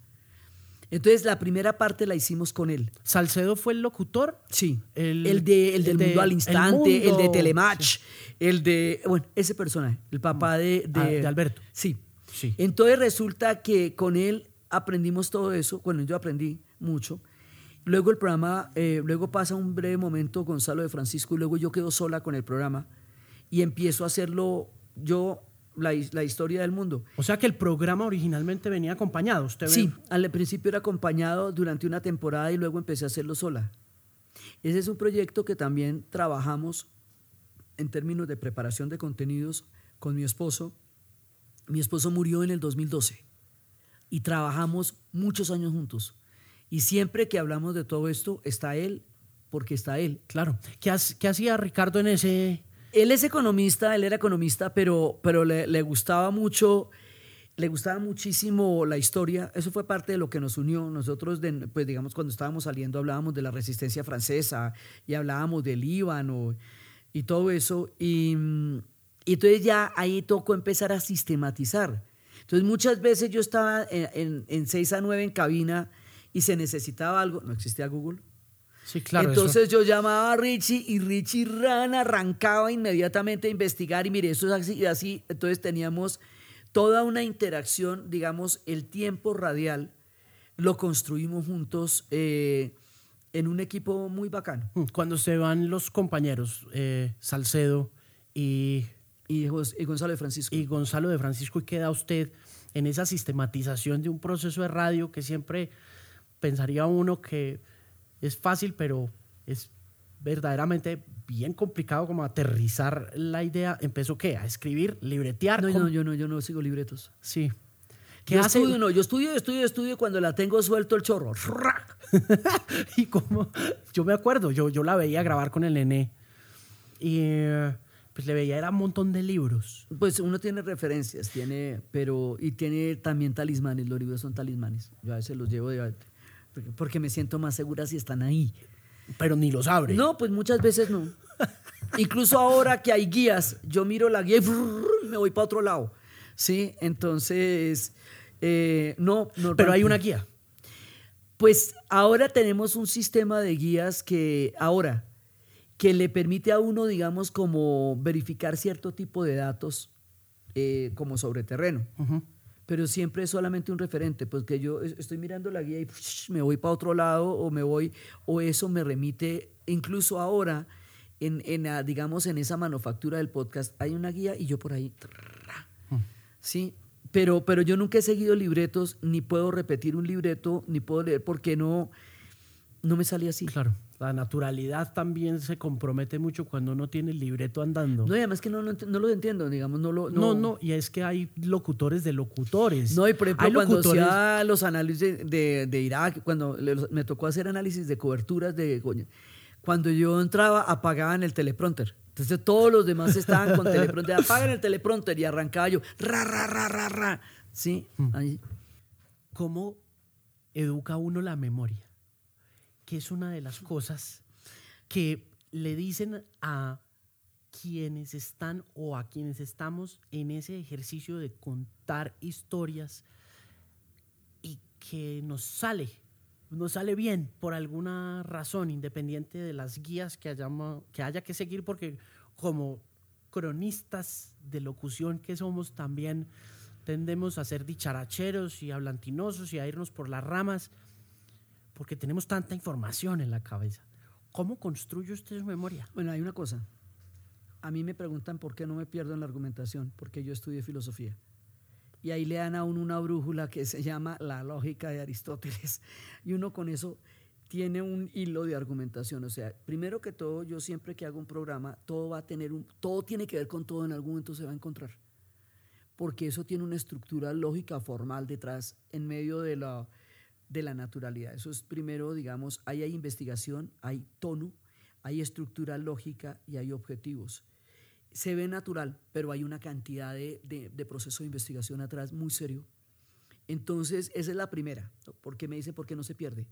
Entonces la primera parte la hicimos con él. ¿Salcedo fue el locutor? Sí. El- El, de, el del el de mundo al El instante, el, de Telematch, el de. Bueno, ese personaje, el papá de. Ah, de Alberto. Sí. Sí. Entonces resulta que con él aprendimos todo eso. Bueno, yo aprendí mucho. Luego el programa, eh, luego pasa un breve momento Gonzalo de Francisco y luego yo quedo sola con el programa y empiezo a hacerlo yo, la, la historia del mundo. O sea que el programa originalmente venía acompañado. Usted ve- Sí, al principio era acompañado durante una temporada y luego empecé a hacerlo sola. Ese es un proyecto que también trabajamos en términos de preparación de contenidos con mi esposo. Mi esposo murió en el 2012 y trabajamos muchos años juntos. Y siempre que hablamos de todo esto, está él, porque está él. Claro. ¿Qué, has- qué hacía Ricardo en ese...? Él es economista, él era economista, pero, pero le, le gustaba mucho, le gustaba muchísimo la historia. Eso fue parte de lo que nos unió. Nosotros, pues digamos, cuando estábamos saliendo hablábamos de la resistencia francesa y hablábamos del Líbano y todo eso. Y, y entonces ya ahí tocó empezar a sistematizar. Entonces muchas veces yo estaba en, en, en 6 a 9 en cabina y se necesitaba algo, no existía Google. Sí, claro. eso- Entonces yo llamaba a Richie y Richie Ran arrancaba inmediatamente a investigar y mire, eso es así y así. Entonces teníamos toda una interacción, digamos, el tiempo radial lo construimos juntos eh, en un equipo muy bacano. Mm, Cuando se van los compañeros, eh, Salcedo y, y Gonzalo de Francisco. y Gonzalo de Francisco, y queda usted en esa sistematización de un proceso de radio que siempre pensaría uno que es fácil, pero es verdaderamente bien complicado como aterrizar la idea. ¿Empezó qué? A escribir, libretear. no, no, yo no, yo no sigo libretos. Sí. ¿Qué Yo hace? estudio, no, yo estudio, estudio, estudio cuando la tengo suelto el chorro. <laughs> y como yo me acuerdo, yo, yo la veía grabar con el nené y pues le veía era un montón de libros. Pues uno tiene referencias, tiene, pero y tiene también talismanes, los libros son talismanes. Yo a veces los llevo de porque, me siento más segura si están ahí. Pero ni los abre. No, pues muchas veces no. Incluso ahora que hay guías, yo miro la guía y brrr, me voy para otro lado. Sí, entonces eh, no, no. Pero hay una guía. Pues ahora tenemos un sistema de guías que ahora que le permite a uno, digamos, como verificar cierto tipo de datos eh, como sobre terreno. Ujú. Pero siempre es solamente un referente, porque yo es- estoy mirando la guía y me voy para otro lado o me voy, o eso me remite, incluso ahora, en, en la- digamos, en esa manufactura del podcast, hay una guía y yo por ahí, trrra, ¿sí? Pero, pero yo nunca he seguido libretos, ni puedo repetir un libreto, ni puedo leer, porque no, no me sale así. Claro. La naturalidad también se compromete mucho cuando uno tiene el libreto andando. No, y además que no, no, no lo entiendo, digamos, no lo... No, no, y es que hay locutores de locutores. No, y por ejemplo, hay cuando locutores- hacía los análisis de, de- Irak, cuando me tocó hacer análisis de coberturas de cuando yo entraba apagaban el teleprompter. Entonces todos los demás estaban con <laughs> teleprompter, apagan el teleprompter y arrancaba yo, ra, ra, ra, ra, ra. Sí, Mm. ahí. ¿Cómo educa uno la memoria? Que es una de las cosas que le dicen a quienes están o a quienes estamos en ese ejercicio de contar historias y que nos sale, nos sale bien por alguna razón, independiente de las guías que, hayamos- que haya que seguir, porque como cronistas de locución que somos también tendemos a ser dicharacheros y hablantinosos y a irnos por las ramas porque tenemos tanta información en la cabeza. ¿Cómo construye usted su memoria? Bueno, hay una cosa. A mí me preguntan por qué no me pierdo en la argumentación, porque yo estudié filosofía. Y ahí le dan a uno una brújula que se llama la lógica de Aristóteles. <laughs> Y uno con eso tiene un hilo de argumentación. O sea, primero que todo, yo siempre que hago un programa, todo va a tener un, todo tiene que ver con todo, en algún momento se va a encontrar. Porque eso tiene una estructura lógica formal detrás, en medio de la, de la naturalidad. Eso es primero, digamos, ahí hay investigación, hay tono, hay estructura lógica y hay objetivos. Se ve natural, pero hay una cantidad de, de- de proceso de investigación atrás muy serio. Entonces, esa es la primera. ¿no? ¿Por qué me dice por qué no se pierde?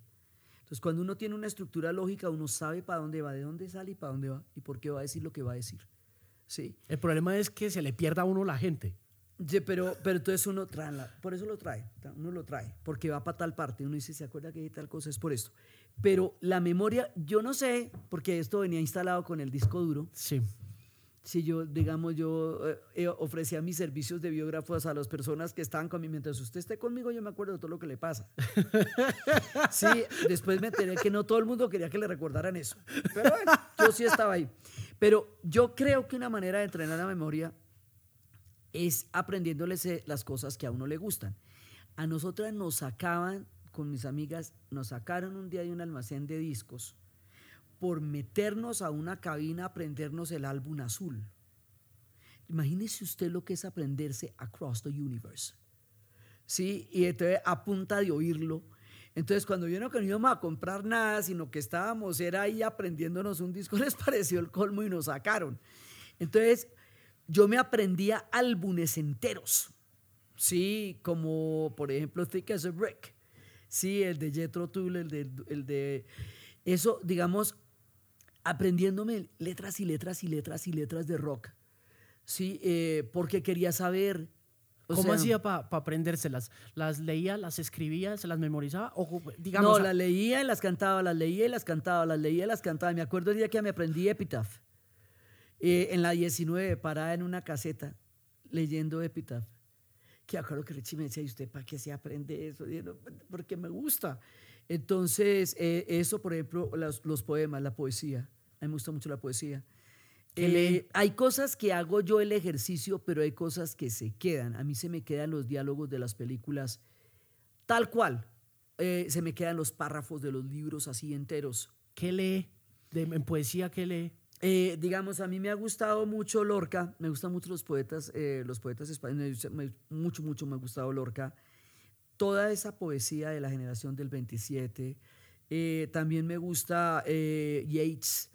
Entonces, cuando uno tiene una estructura lógica, uno sabe para dónde va, de dónde sale y para dónde va, y por qué va a decir lo que va a decir. ¿Sí? El problema es que se le pierda a uno la gente. Sí, pero, pero entonces uno trae, la- por eso lo trae, uno lo trae, porque va para tal parte, uno dice, ¿se acuerda que hay tal cosa? Es por esto. Pero la memoria, yo no sé, porque esto venía instalado con el disco duro, Sí. si yo, digamos, yo eh, eh, ofrecía mis servicios de biógrafos a las personas que estaban conmigo, mientras usted esté conmigo, yo me acuerdo de todo lo que le pasa. <laughs> Sí, después me enteré que no todo el mundo quería que le recordaran eso. Pero bueno, yo sí estaba ahí. Pero yo creo que una manera de entrenar la memoria es aprendiéndoles eh, las cosas que a uno le gustan. A nosotras nos sacaban, con mis amigas, nos sacaron un día de un almacén de discos por meternos a una cabina a aprendernos el álbum azul. Imagínese usted lo que es aprenderse Across the Universe. Sí, y entonces a punta de oírlo. Entonces, cuando vieron que no íbamos a comprar nada, sino que estábamos, era ahí aprendiéndonos un disco, <laughs> les pareció el colmo y nos sacaron. Entonces, yo me aprendía álbumes enteros. Sí, como por ejemplo Thick as a Brick. Sí, el de Jethro Tull, el de, el de. Eso, digamos, aprendiéndome letras y letras y letras y letras de rock. Sí, eh, porque quería saber. o ¿Cómo sea, hacía para aprendérselas? ¿Las leía, las escribía, se las memorizaba? O, digamos, no, las leía y las cantaba, las leía y las cantaba, las leía y las cantaba. Me acuerdo el día que me aprendí Epitaph. Eh, en la 19, parada en una caseta, leyendo Epitaph. Que acuerdo que Richie me decía, ¿y usted para qué se aprende eso? Y yo, "No, porque me gusta. Entonces, eh, eso, por ejemplo, los, los poemas, la poesía. A mí me gusta mucho la poesía. ¿Qué Eh, hay cosas que hago yo el ejercicio, pero hay cosas que se quedan. A mí se me quedan los diálogos de las películas tal cual. Eh, se me quedan los párrafos de los libros así enteros. ¿qué lee? De- en poesía, ¿qué lee? Eh, digamos, a mí me ha gustado mucho Lorca, me gustan mucho los poetas, eh, los poetas españoles, mucho, mucho me ha gustado Lorca. Toda esa poesía de la generación del 27. Eh, también me gusta eh, Yeats,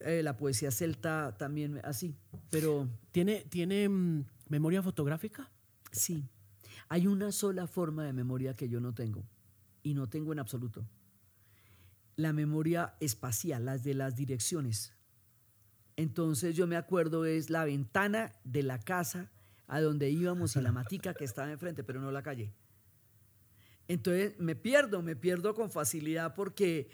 la poesía celta también, así. Pero ¿Tiene, tiene mm, memoria fotográfica? sí, hay una sola forma de memoria que yo no tengo, y no tengo en absoluto. La memoria espacial, las de las direcciones. Entonces yo me acuerdo es la ventana de la casa a donde íbamos y la <laughs> matica que estaba enfrente, pero no la calle. Entonces me pierdo, me pierdo con facilidad porque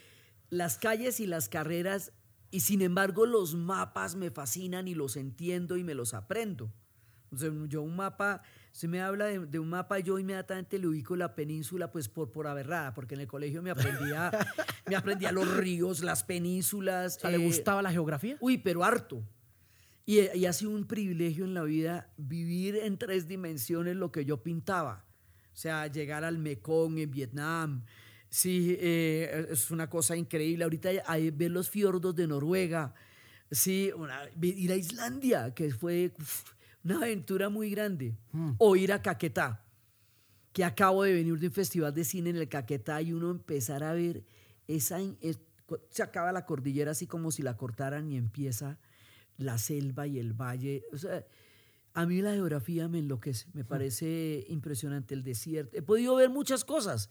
las calles y las carreras, y sin embargo los mapas me fascinan y los entiendo y me los aprendo. O sea, yo un mapa, se me habla de, de un mapa, yo inmediatamente le ubico la península pues por, por aberrada, porque en el colegio me aprendía, <laughs> me aprendía los ríos, las penínsulas. O sea, ¿le eh, gustaba la geografía? Uy, pero harto. Y, y ha sido un privilegio en la vida vivir en tres dimensiones lo que yo pintaba. O sea, llegar al Mekong en Vietnam. Sí, eh, es una cosa increíble. Ahorita hay, ver los fiordos de Noruega. Sí, una- ir a Islandia, que fue uf, una aventura muy grande. O ir a Caquetá, que acabo de venir de un festival de cine en el Caquetá y uno empezar a ver esa... es- se acaba la cordillera así como si la cortaran y empieza la selva y el valle. O sea, a mí la geografía me enloquece, me parece impresionante el desierto. He podido ver muchas cosas.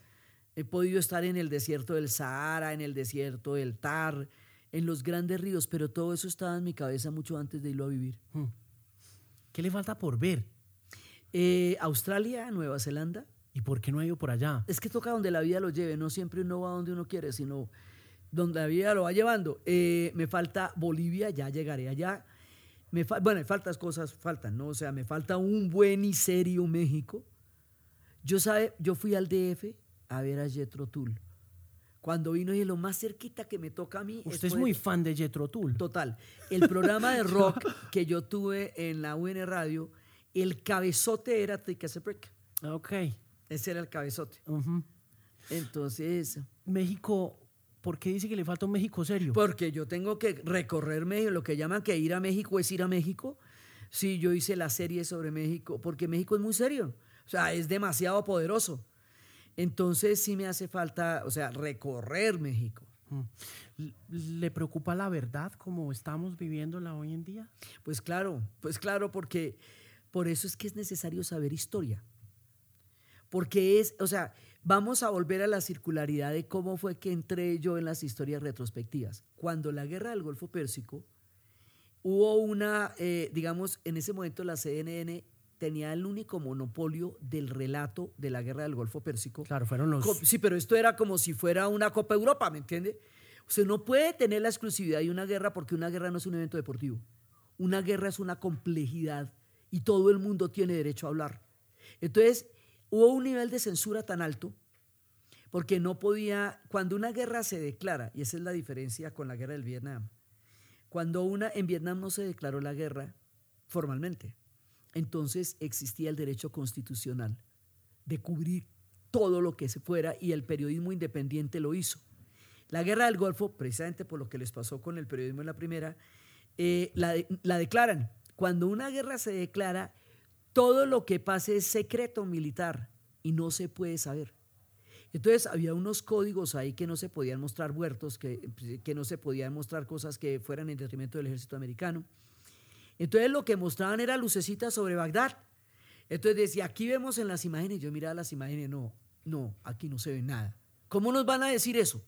He podido estar en el desierto del Sahara, en el desierto del Tar, en los grandes ríos, pero todo eso estaba en mi cabeza mucho antes de irlo a vivir. ¿Qué le falta por ver? Eh, Australia, Nueva Zelanda. ¿Y por qué no ha ido por allá? Es que toca donde la vida lo lleve, no siempre uno va donde uno quiere, sino donde la vida lo va llevando. Eh, me falta Bolivia, ya llegaré allá. Me bueno, me faltas cosas, faltan, ¿no? O sea, me falta un buen y serio México. Yo, sabe, yo fui al DF a ver a Jethro Tull. Cuando vino y lo más cerquita que me toca a mí. Usted es muy fan de Jethro Tull. Total. El programa de <laughs> rock que yo tuve en la UN Radio, el cabezote era as a Brick. Ok. Ese era el cabezote. Entonces, México, ¿por qué dice que le falta un México serio? porque yo tengo que recorrer México, lo que llaman que ir a México es ir a México. Sí, yo hice la serie sobre México, porque México es muy serio. O sea, es demasiado poderoso. Entonces sí me hace falta, o sea, recorrer México. Mm. ¿Le preocupa la verdad como estamos viviéndola hoy en día? Pues claro, pues claro, porque por eso es que es necesario saber historia. Porque es, o sea, vamos a volver a la circularidad de cómo fue que entré yo en las historias retrospectivas. Cuando la guerra del Golfo Pérsico, hubo una, eh, digamos, en ese momento la CNN tenía el único monopolio del relato de la guerra del Golfo Pérsico. Claro, fueron los... Sí, pero esto era como si fuera una Copa Europa, ¿me entiende? Usted no puede tener la exclusividad de una guerra porque una guerra no es un evento deportivo. Una guerra es una complejidad y todo el mundo tiene derecho a hablar. Entonces, hubo un nivel de censura tan alto porque no podía, cuando una guerra se declara, y esa es la diferencia con la guerra del Vietnam, cuando una, en Vietnam no se declaró la guerra formalmente, entonces existía el derecho constitucional de cubrir todo lo que se fuera y el periodismo independiente lo hizo. La guerra del Golfo, precisamente por lo que les pasó con el periodismo en la primera, eh, la, de- la declaran. Cuando una guerra se declara, todo lo que pase es secreto militar y no se puede saber. Entonces había unos códigos ahí que no se podían mostrar huertos, que, que no se podían mostrar cosas que fueran en detrimento del ejército americano. Entonces lo que mostraban era lucecitas sobre Bagdad. Entonces decía, aquí vemos en las imágenes, yo miraba las imágenes, no, no, aquí no se ve nada. ¿Cómo nos van a decir eso?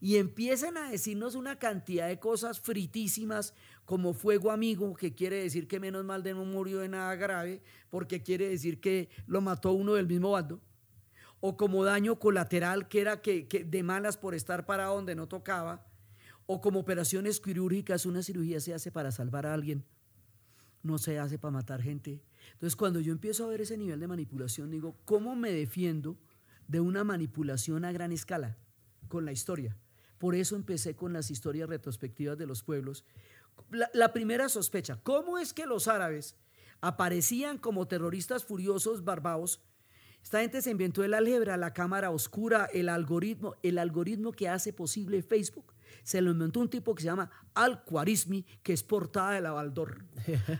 Y empiezan a decirnos una cantidad de cosas fritísimas como fuego amigo, que quiere decir que menos mal de no murió de nada grave, porque quiere decir que lo mató uno del mismo bando. O como daño colateral, que era que, que de malas por estar parado donde no tocaba. O como operaciones quirúrgicas, una cirugía se hace para salvar a alguien no se hace para matar gente. Entonces, cuando yo empiezo a ver ese nivel de manipulación, digo, ¿cómo me defiendo de una manipulación a gran escala con la historia? Por eso empecé con las historias retrospectivas de los pueblos. La, primera sospecha, ¿cómo es que los árabes aparecían como terroristas furiosos, barbados? Esta gente se inventó el álgebra, la cámara oscura, el algoritmo, el algoritmo que hace posible Facebook. Se lo inventó un tipo que se llama Al-Khwarizmi, que es portada <laughs> de la Baldor.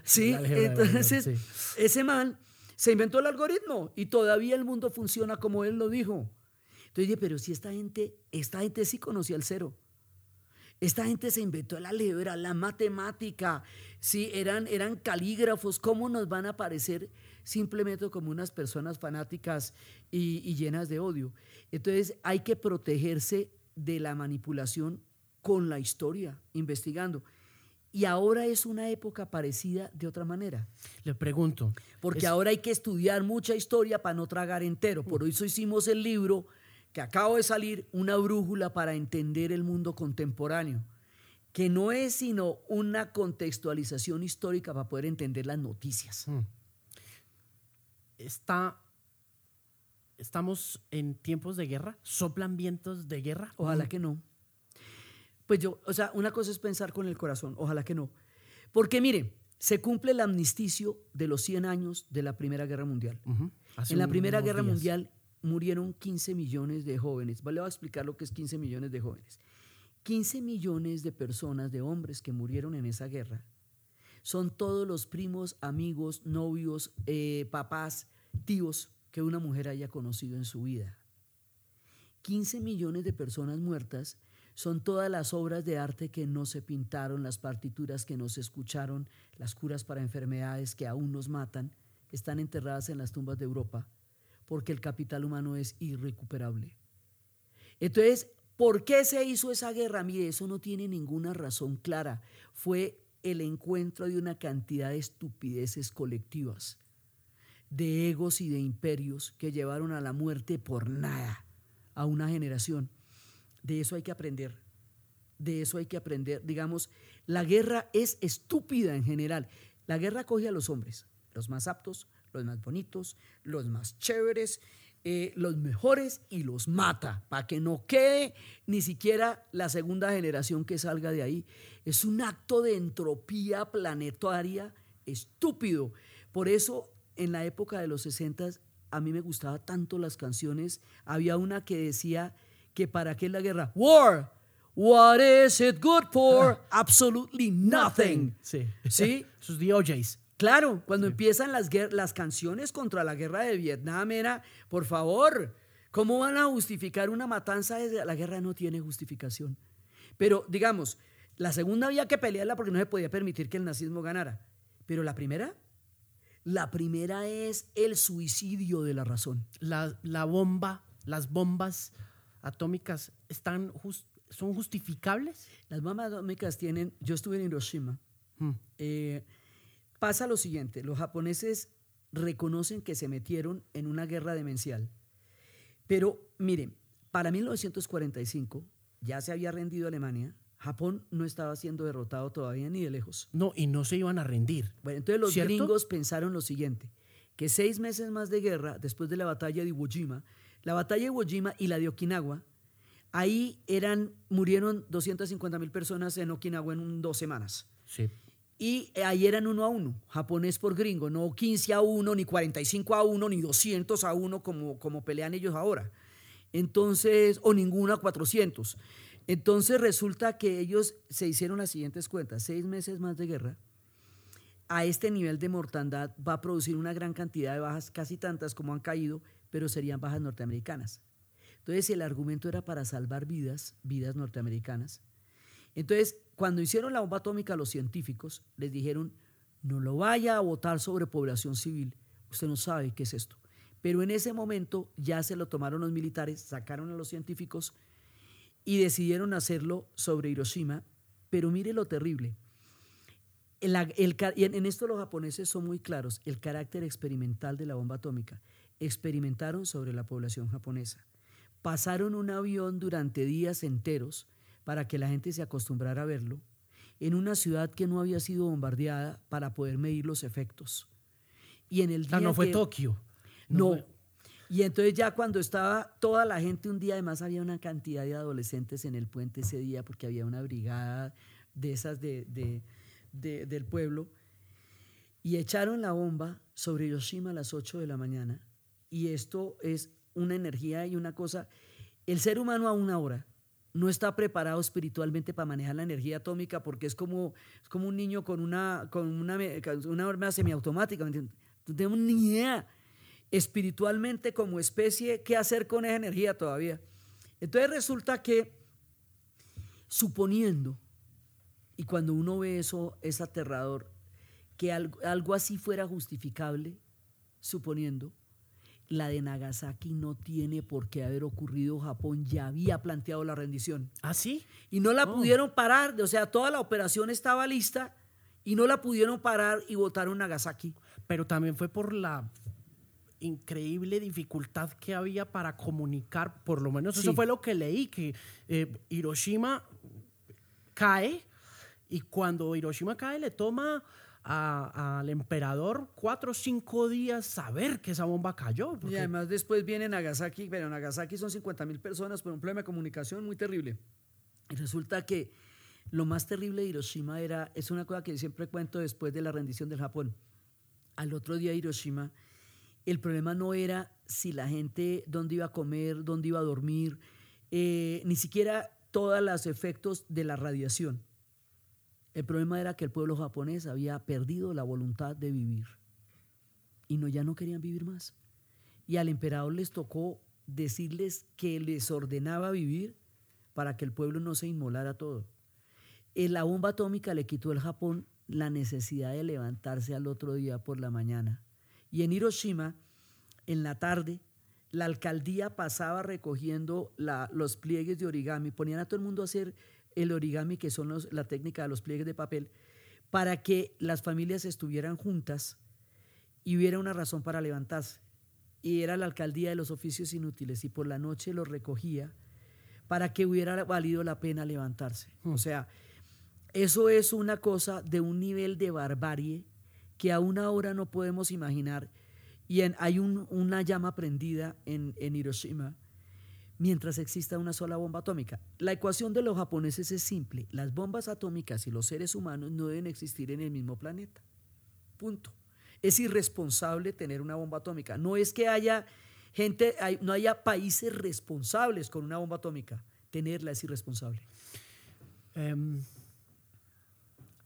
Sí, Baldor, entonces sí. ese man se inventó el algoritmo y todavía el mundo funciona como él lo dijo. Entonces dije, pero si esta gente, esta gente sí conocía el cero. Esta gente se inventó la álgebra, la matemática, sí, eran, eran calígrafos, ¿cómo nos van a parecer simplemente como unas personas fanáticas y, y llenas de odio? Entonces hay que protegerse de la manipulación con la historia, investigando. Y ahora es una época parecida de otra manera. Le pregunto. Porque es- ahora hay que estudiar mucha historia para no tragar entero. Por eso hicimos el libro que acabo de salir, Una brújula para entender el mundo contemporáneo, que no es sino una contextualización histórica para poder entender las noticias. está, estamos en tiempos de guerra, soplan vientos de guerra. Ojalá que no. Pues yo, o sea, una cosa es pensar con el corazón, ojalá que no. Porque mire, se cumple el amnisticio de los 100 años de la Primera Guerra Mundial. En la Primera Guerra días. Mundial murieron 15 millones de jóvenes. Vale, voy a explicar lo que es 15 millones de jóvenes. 15 millones de personas, de hombres que murieron en esa guerra, son todos los primos, amigos, novios, eh, papás, tíos que una mujer haya conocido en su vida. 15 millones de personas muertas son todas las obras de arte que no se pintaron, las partituras que no se escucharon, las curas para enfermedades que aún nos matan, están enterradas en las tumbas de Europa, porque el capital humano es irrecuperable. Entonces, ¿por qué se hizo esa guerra? Mire, eso no tiene ninguna razón clara. Fue el encuentro de una cantidad de estupideces colectivas, de egos y de imperios que llevaron a la muerte por nada a una generación. De eso hay que aprender. De eso hay que aprender. Digamos, la guerra es estúpida en general. La guerra coge a los hombres, los más aptos, los más bonitos, los más chéveres, eh, los mejores y los mata para que no quede ni siquiera la segunda generación que salga de ahí. Es un acto de entropía planetaria estúpido. Por eso, en la época de los 60 a mí me gustaban tanto las canciones. Había una que decía que para qué la guerra. War. What is it good for? <laughs> Absolutely nothing. Sí. <laughs> ¿Sí? Sus DOJs. Claro, cuando empiezan las, las canciones contra la guerra de Vietnam era, por favor, ¿cómo van a justificar una matanza? La guerra no tiene justificación. Pero digamos, la segunda había que pelearla porque no se podía permitir que el nazismo ganara. Pero la primera, la primera es el suicidio de la razón. La, la bomba, las bombas atómicas están son justificables. Las bombas atómicas tienen, yo estuve en Hiroshima, Mm. Eh, pasa lo siguiente, los japoneses reconocen que se metieron en una guerra demencial. Pero miren, para 1945 ya se había rendido Alemania, Japón no estaba siendo derrotado todavía ni de lejos. No, y no se iban a rendir. Bueno, entonces los gringos pensaron lo siguiente, que seis meses más de guerra, después de la batalla de Iwo Jima, la batalla de Iwo Jima y la de Okinawa, ahí eran, murieron 250 mil personas en Okinawa en dos semanas. Sí. Y ahí eran uno a uno, japonés por gringo, no 15 a 1, ni 45 a 1, ni 200 a 1 como, como pelean ellos ahora. Entonces, o ninguna a 400. Entonces resulta que ellos se hicieron las siguientes cuentas, seis meses más de guerra, a este nivel de mortandad va a producir una gran cantidad de bajas, casi tantas como han caído, pero serían bajas norteamericanas. Entonces el argumento era para salvar vidas, vidas norteamericanas. Entonces, cuando hicieron la bomba atómica los científicos, les dijeron, no lo vaya a votar sobre población civil, usted no sabe qué es esto. Pero en ese momento ya se lo tomaron los militares, sacaron a los científicos y decidieron hacerlo sobre Hiroshima. Pero mire lo terrible. en esto los japoneses son muy claros, el carácter experimental de la bomba atómica. Experimentaron sobre la población japonesa. Pasaron un avión durante días enteros para que la gente se acostumbrara a verlo, en una ciudad que no había sido bombardeada para poder medir los efectos. Y en el día no fue Tokio. No. Y entonces ya cuando estaba toda la gente un día, además había una cantidad de adolescentes en el puente ese día porque había una brigada de esas de, del pueblo, y echaron la bomba sobre Hiroshima a las 8 de la mañana. Y esto es una energía y una cosa. El ser humano a una hora no está preparado espiritualmente para manejar la energía atómica porque es como, como un niño con una, con una, una arma semiautomática. No tenemos ni idea espiritualmente como especie qué hacer con esa energía todavía. Entonces resulta que, suponiendo, y cuando uno ve eso es aterrador, que algo, algo así fuera justificable, suponiendo, la de Nagasaki no tiene por qué haber ocurrido. Japón ya había planteado la rendición. ¿Ah, sí? Y no la pudieron parar. O sea, toda la operación estaba lista y no la pudieron parar y votaron Nagasaki. Pero también fue por la increíble dificultad que había para comunicar, por lo menos eso fue lo que leí, que eh, Hiroshima cae y cuando Hiroshima cae le toma al emperador cuatro o cinco días saber que esa bomba cayó. Y además después viene Nagasaki, pero Nagasaki son 50 mil personas por un problema de comunicación muy terrible. Y resulta que lo más terrible de Hiroshima era, es una cosa que siempre cuento después de la rendición del Japón. Al otro día Hiroshima, el problema no era si la gente, dónde iba a comer, dónde iba a dormir, eh, ni siquiera todos los efectos de la radiación. El problema era que el pueblo japonés había perdido la voluntad de vivir y no, ya no querían vivir más. Y al emperador les tocó decirles que les ordenaba vivir para que el pueblo no se inmolara todo. En la bomba atómica le quitó al Japón la necesidad de levantarse al otro día por la mañana. Y en Hiroshima, en la tarde, la alcaldía pasaba recogiendo los pliegues de origami, ponían a todo el mundo a hacer el origami, que son la técnica de los pliegues de papel, para que las familias estuvieran juntas y hubiera una razón para levantarse. Y era la alcaldía de los oficios inútiles y por la noche los recogía para que hubiera valido la pena levantarse. O hmm. sea, eso es una cosa de un nivel de barbarie que aún ahora no podemos imaginar. Y hay una llama prendida en, en Hiroshima mientras exista una sola bomba atómica. La ecuación de los japoneses es simple. Las bombas atómicas y los seres humanos no deben existir en el mismo planeta. Punto. Es irresponsable tener una bomba atómica. No es que haya gente, no haya países responsables con una bomba atómica. Tenerla es irresponsable. Em,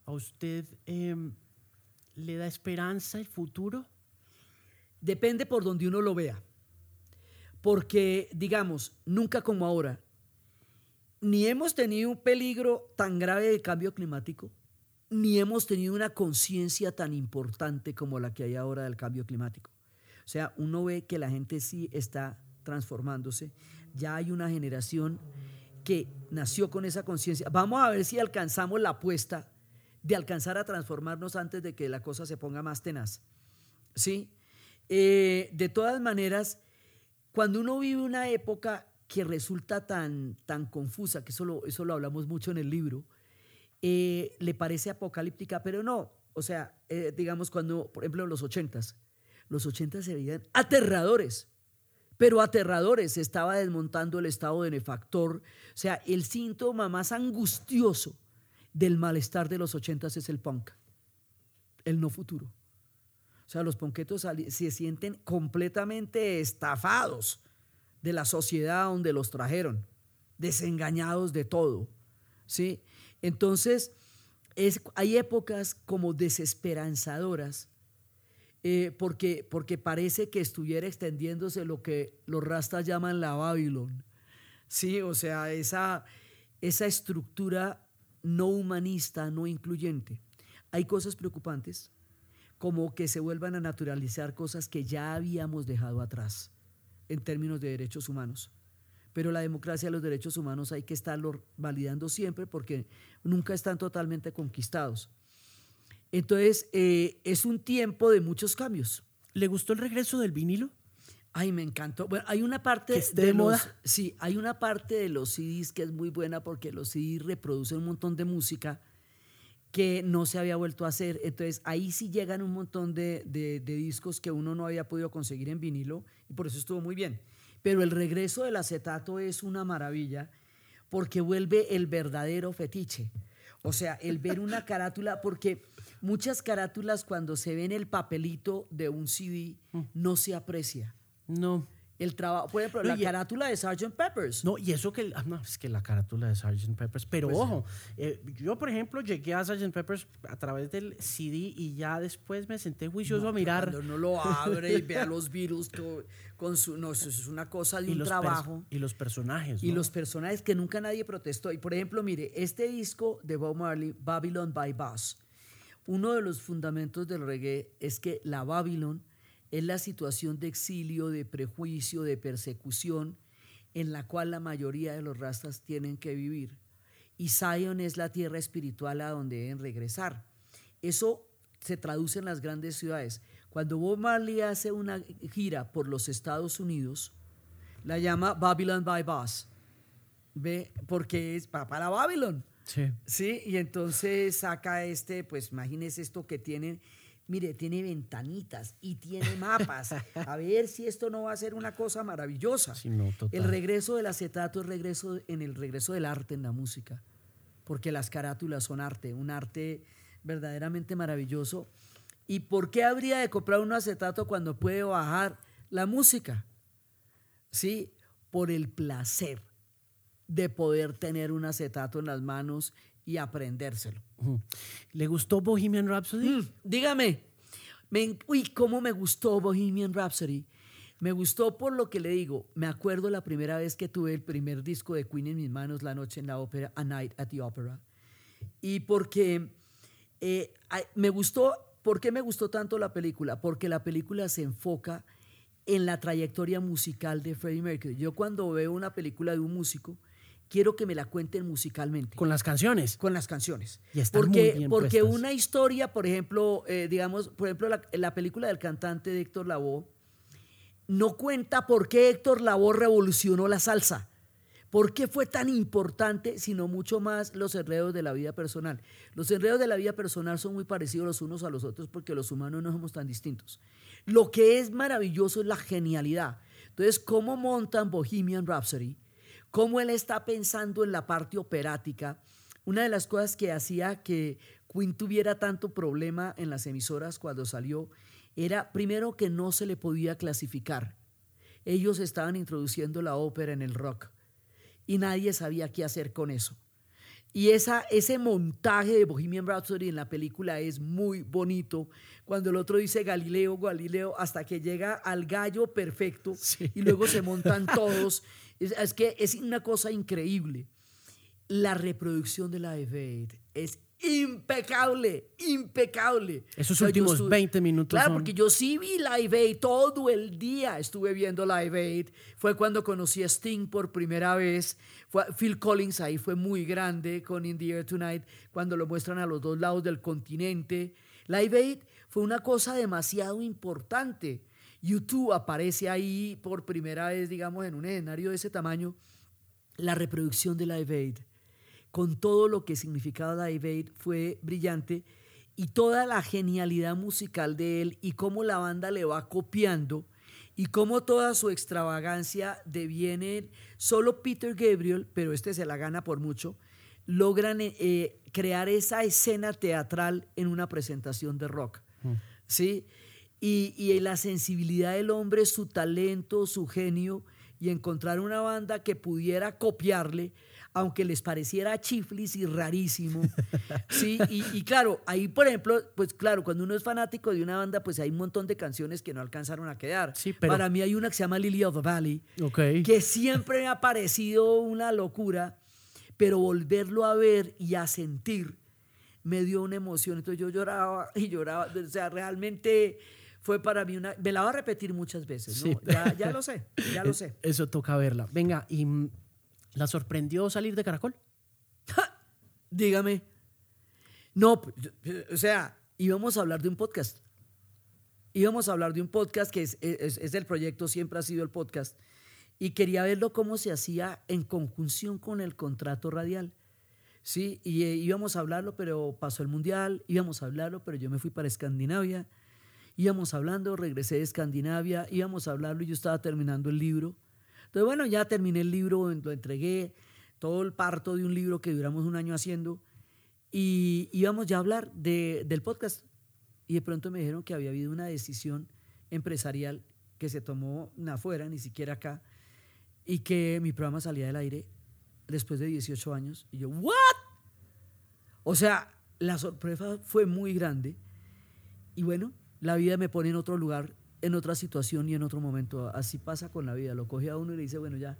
¿A usted em, le da esperanza el futuro? Depende por donde uno lo vea. Porque, digamos, nunca como ahora, ni hemos tenido un peligro tan grave de cambio climático, ni hemos tenido una conciencia tan importante como la que hay ahora del cambio climático. O sea, uno ve que la gente sí está transformándose. Ya hay una generación que nació con esa conciencia. Vamos a ver si alcanzamos la apuesta de alcanzar a transformarnos antes de que la cosa se ponga más tenaz. ¿Sí? Eh, de todas maneras, cuando uno vive una época que resulta tan, tan confusa, que eso lo, eso lo hablamos mucho en el libro, eh, le parece apocalíptica, pero no. O sea, eh, digamos cuando, por ejemplo, los ochentas, los ochentas se veían aterradores, pero aterradores. Se estaba desmontando el estado benefactor. O sea, el síntoma más angustioso del malestar de los ochentas es el punk, el no futuro. O sea, los ponquetos se sienten completamente estafados de la sociedad donde los trajeron, desengañados de todo. ¿sí? Entonces, es, hay épocas como desesperanzadoras, eh, porque, porque parece que estuviera extendiéndose lo que los rastas llaman la Babilón. Sí, o sea, esa, esa estructura no humanista, no incluyente. Hay cosas preocupantes, como que se vuelvan a naturalizar cosas que ya habíamos dejado atrás en términos de derechos humanos. Pero la democracia y los derechos humanos hay que estarlo validando siempre porque nunca están totalmente conquistados. Entonces, eh, es un tiempo de muchos cambios. ¿Le gustó el regreso del vinilo? Ay, me encantó. Bueno, hay una parte de, moda. Los, sí, hay una parte de los CDs que es muy buena porque los CDs reproducen un montón de música que no se había vuelto a hacer. Entonces ahí sí llegan un montón de, discos que uno no había podido conseguir en vinilo y por eso estuvo muy bien. Pero el regreso del acetato es una maravilla porque vuelve el verdadero fetiche. O sea, el ver una <laughs> carátula, porque muchas carátulas cuando se ven el papelito de un CD mm. no se aprecia. No el trabajo, por ejemplo, la carátula de Sgt. Peppers. No, y eso que, ah, no, es que la carátula de Sgt. Peppers, pero pues ojo, eh, yo por ejemplo llegué a Sgt. Peppers a través del CD y ya después me senté juicioso a mirar. Cuando uno lo abre y ve a los virus con su, no, eso es una cosa de <laughs> un trabajo. Y los personajes. Y los personajes que nunca nadie protestó. Y por ejemplo, mire, este disco de Bob Marley, Babylon by Boss, uno de los fundamentos del reggae es que la Babylon es la situación de exilio, de prejuicio, de persecución en la cual la mayoría de los rastas tienen que vivir. Y Zion es la tierra espiritual a donde deben regresar. Eso se traduce en las grandes ciudades. Cuando Bob Marley hace una gira por los Estados Unidos, la llama Babylon by Bus. ¿Ve? Porque es para Babylon. Sí. Sí, y entonces saca este, pues imagínese esto que tienen mire, tiene ventanitas y tiene mapas. A ver si esto no va a ser una cosa maravillosa. el regreso del acetato es regreso en el regreso del arte en la música, porque las carátulas son arte, un arte verdaderamente maravilloso. ¿Y por qué habría de comprar un acetato cuando puede bajar la música? Sí, por el placer de poder tener un acetato en las manos y aprendérselo. ¿Le gustó Bohemian Rhapsody? Mm, dígame. uy, cómo me gustó Bohemian Rhapsody. Me gustó por lo que le digo. Me acuerdo la primera vez que tuve el primer disco de Queen en mis manos, La Noche en la Ópera, A Night at the Opera. Y porque eh, me gustó, ¿por qué me gustó tanto la película? Porque la película se enfoca en la trayectoria musical de Freddie Mercury. Yo cuando veo una película de un músico, quiero que me la cuenten musicalmente. Con las canciones. Con las canciones. Y porque, porque una historia, por ejemplo, eh, digamos, por ejemplo, la, película del cantante de Héctor Lavoe no cuenta por qué Héctor Lavoe revolucionó la salsa. ¿Por qué fue tan importante, sino mucho más los enredos de la vida personal? Los enredos de la vida personal son muy parecidos los unos a los otros porque los humanos no somos tan distintos. Lo que es maravilloso es la genialidad. Entonces, ¿cómo montan Bohemian Rhapsody? Cómo él está pensando en la parte operática. Una de las cosas que hacía que Quinn tuviera tanto problema en las emisoras cuando salió era primero que no se le podía clasificar. Ellos estaban introduciendo la ópera en el rock y nadie sabía qué hacer con eso. Y esa, ese montaje de Bohemian Rhapsody en la película es muy bonito. Cuando el otro dice Galileo, Galileo, hasta que llega al gallo perfecto y luego se montan todos <laughs> es, que es una cosa increíble. La reproducción de la Aid es impecable, impecable. Esos últimos 20 minutos. Claro, porque yo sí vi Live Aid todo el día, estuve viendo Live Aid. Fue cuando conocí a Sting por primera vez. Phil Collins ahí fue muy grande con In the Air Tonight, cuando lo muestran a los dos lados del continente. Live Aid fue una cosa demasiado importante. YouTube aparece ahí por primera vez, digamos, en un escenario de ese tamaño, la reproducción de Live Aid, con todo lo que significaba Live Aid, fue brillante y toda la genialidad musical de él y cómo la banda le va copiando y cómo toda su extravagancia deviene solo Peter Gabriel, pero este se la gana por mucho, logran eh, eh, crear esa escena teatral en una presentación de rock. Mm. ¿Sí? Y, y la sensibilidad del hombre, su talento, su genio, y encontrar una banda que pudiera copiarle, aunque les pareciera chiflis y rarísimo. <laughs> Sí, y, claro, ahí por ejemplo, pues claro, cuando uno es fanático de una banda, pues hay un montón de canciones que no alcanzaron a quedar. Sí, Para mí hay una que se llama Lily of the Valley, que siempre me ha parecido una locura, pero volverlo a ver y a sentir me dio una emoción. Entonces yo lloraba y lloraba. O sea, realmente fue para mí una... Me la va a repetir muchas veces, ¿no? Ya, ya, lo sé, ya lo sé. Eso toca verla. Venga, ¿y la sorprendió salir de Caracol? Dígame. No, o sea, íbamos a hablar de un podcast. Íbamos a hablar de un podcast que es, es, es del proyecto, siempre ha sido el podcast. Y quería verlo cómo se hacía en conjunción con el contrato radial. Sí, y eh, íbamos a hablarlo, pero pasó el mundial, íbamos a hablarlo, pero yo me fui para Escandinavia íbamos hablando, regresé de Escandinavia, íbamos a hablarlo y yo estaba terminando el libro. Entonces, bueno, ya terminé el libro, lo entregué, todo el parto de un libro que duramos un año haciendo y íbamos ya a hablar de, del podcast. Y de pronto me dijeron que había habido una decisión empresarial que se tomó afuera, ni siquiera acá, y que mi programa salía del aire después de 18 años. Y yo, ¿what? O sea, la sorpresa fue muy grande. Y bueno, la vida me pone en otro lugar, en otra situación y en otro momento. Así pasa con la vida. Lo coge a uno y le dice, bueno, ya,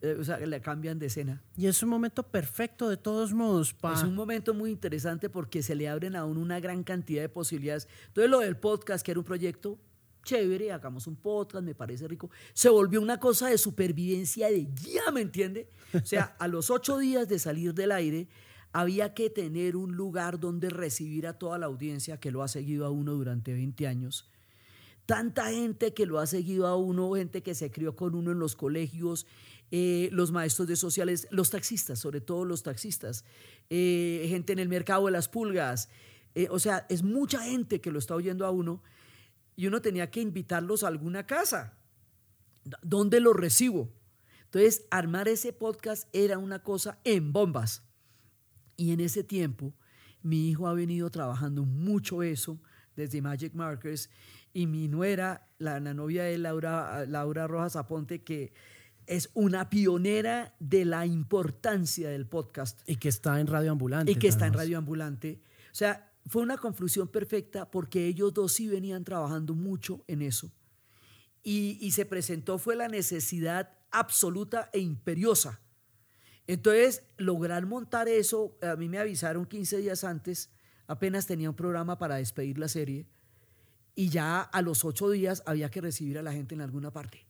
eh, o sea, le cambian de escena. Y es un momento perfecto de todos modos. Pa. Es un momento muy interesante porque se le abren a uno una gran cantidad de posibilidades. Entonces lo del podcast, que era un proyecto chévere, hagamos un podcast, me parece rico, se volvió una cosa de supervivencia de ya, ¿me entiende? O sea, a los ocho días de salir del aire, había que tener un lugar donde recibir a toda la audiencia que lo ha seguido a uno durante 20 años. Tanta gente que lo ha seguido a uno, gente que se crió con uno en los colegios, eh, los maestros de sociales, los taxistas, sobre todo los taxistas, eh, gente en el mercado de las pulgas. Eh, o sea, es mucha gente que lo está oyendo a uno y uno tenía que invitarlos a alguna casa. ¿Dónde los recibo? Entonces, armar ese podcast era una cosa en bombas. Y en ese tiempo, mi hijo ha venido trabajando mucho eso desde Magic Markers y mi nuera, la, novia de Laura, Laura Rojas Aponte, que es una pionera de la importancia del podcast. Y que está en Radio Ambulante. Y que está en Radio Ambulante. O sea, fue una confusión perfecta porque ellos dos sí venían trabajando mucho en eso. Y, y se presentó fue la necesidad absoluta e imperiosa entonces, lograr montar eso, a mí me avisaron 15 días antes, apenas tenía un programa para despedir la serie, y ya a los ocho días había que recibir a la gente en alguna parte.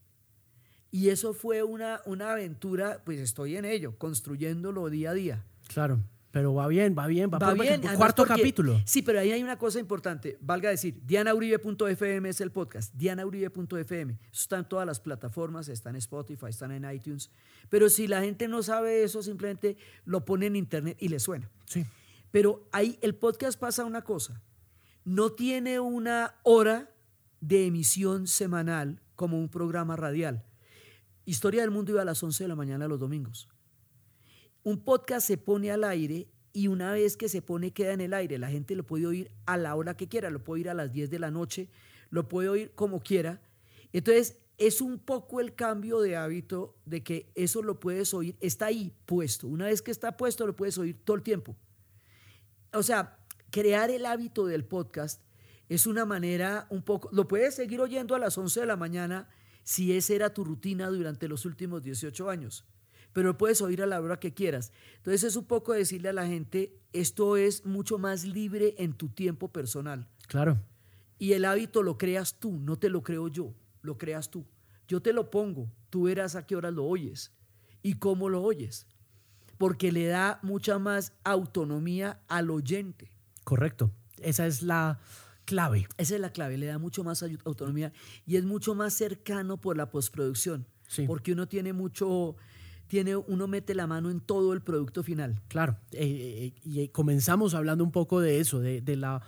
Y eso fue una, una aventura, pues estoy en ello, construyéndolo día a día. Claro. Pero va bien, va bien, va, va bien. Cuarto capítulo. Sí, pero ahí hay una cosa importante. Valga decir, dianauribe.fm es el podcast. dianauribe.fm. Está en todas las plataformas, está en Spotify, están en iTunes. Pero si la gente no sabe eso, simplemente lo pone en internet y le suena. Sí. Pero ahí el podcast pasa una cosa. No tiene una hora de emisión semanal como un programa radial. Historia del Mundo iba a las 11 de la mañana los domingos. Un podcast se pone al aire y una vez que se pone queda en el aire. La gente lo puede oír a la hora que quiera, lo puede oír a las 10 de la noche, lo puede oír como quiera. Entonces, es un poco el cambio de hábito de que eso lo puedes oír, está ahí puesto. Una vez que está puesto, lo puedes oír todo el tiempo. O sea, crear el hábito del podcast es una manera un poco, lo puedes seguir oyendo a las 11 de la mañana si esa era tu rutina durante los últimos 18 años pero puedes oír a la hora que quieras. Entonces es un poco decirle a la gente, esto es mucho más libre en tu tiempo personal. Claro. Y el hábito lo creas tú, no te lo creo yo, lo creas tú. Yo te lo pongo, tú verás a qué hora lo oyes y cómo lo oyes, porque le da mucha más autonomía al oyente. Correcto. Esa es la clave. Esa es la clave, le da mucho más autonomía y es mucho más cercano por la postproducción. Sí. Porque uno tiene mucho, tiene, uno mete la mano en todo el producto final. Claro, eh, eh, y eh, comenzamos hablando un poco de eso, de, de la,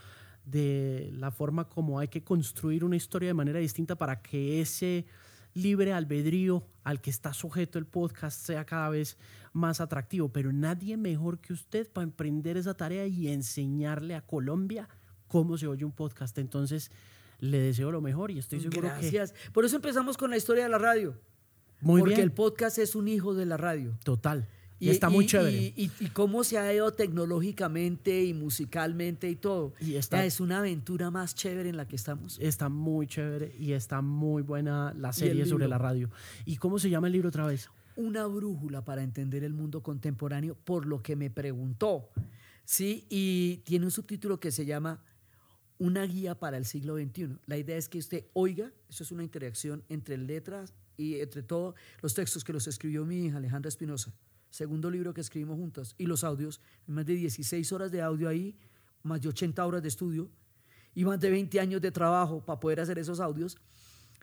de la forma como hay que construir una historia de manera distinta para que ese libre albedrío al que está sujeto el podcast sea cada vez más atractivo. Pero nadie mejor que usted para emprender esa tarea y enseñarle a Colombia cómo se oye un podcast. Entonces, le deseo lo mejor y estoy seguro Gracias. Por eso empezamos con la historia de la radio. Muy porque bien. el podcast es un hijo de la radio. Total. Y, está muy chévere. Y, cómo se ha ido tecnológicamente y musicalmente y todo. Y está- Ya es una aventura más chévere en la que estamos. Está muy chévere y está muy buena la serie sobre la radio. ¿Y cómo se llama el libro otra vez? Una brújula para entender el mundo contemporáneo, por lo que me preguntó. Sí, y tiene un subtítulo que se llama Una guía para el siglo XXI. La idea es que usted oiga, eso es una interacción entre letras y entre todos los textos que los escribió mi hija Alejandra Espinosa, segundo libro que escribimos juntas, y los audios, más de 16 horas de audio ahí, más de 80 horas de estudio y más de 20 años de trabajo para poder hacer esos audios.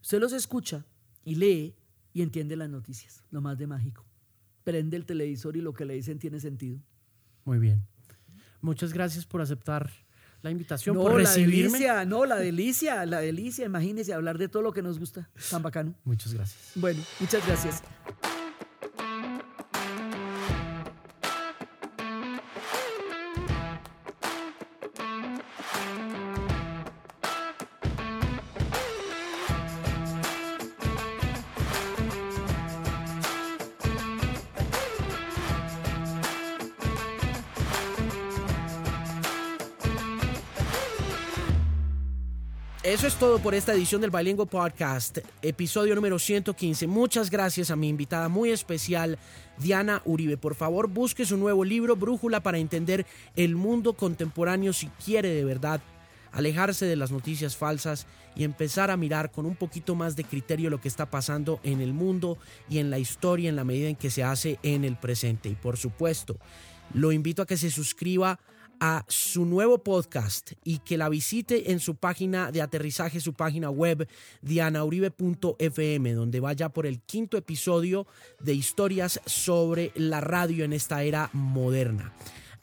Usted los escucha y lee y entiende las noticias, lo más de mágico. Prende el televisor y lo que le dicen tiene sentido. Muy bien. Muchas gracias por aceptar la invitación, No, por la recibirme. delicia, no, la delicia, la delicia, imagínese hablar de todo lo que nos gusta, tan bacano. Muchas gracias. Bueno, muchas gracias. Eso es todo por esta edición del Bilingual Podcast, episodio número 115. Muchas gracias a mi invitada muy especial, Diana Uribe. Por favor, busque su nuevo libro, Brújula, para entender el mundo contemporáneo si quiere de verdad alejarse de las noticias falsas y empezar a mirar con un poquito más de criterio lo que está pasando en el mundo y en la historia en la medida en que se hace en el presente. Y por supuesto, lo invito a que se suscriba a su nuevo podcast y que la visite en su página de aterrizaje, su página web, dianauribe.fm, donde vaya por el quinto episodio de historias sobre la radio en esta era moderna.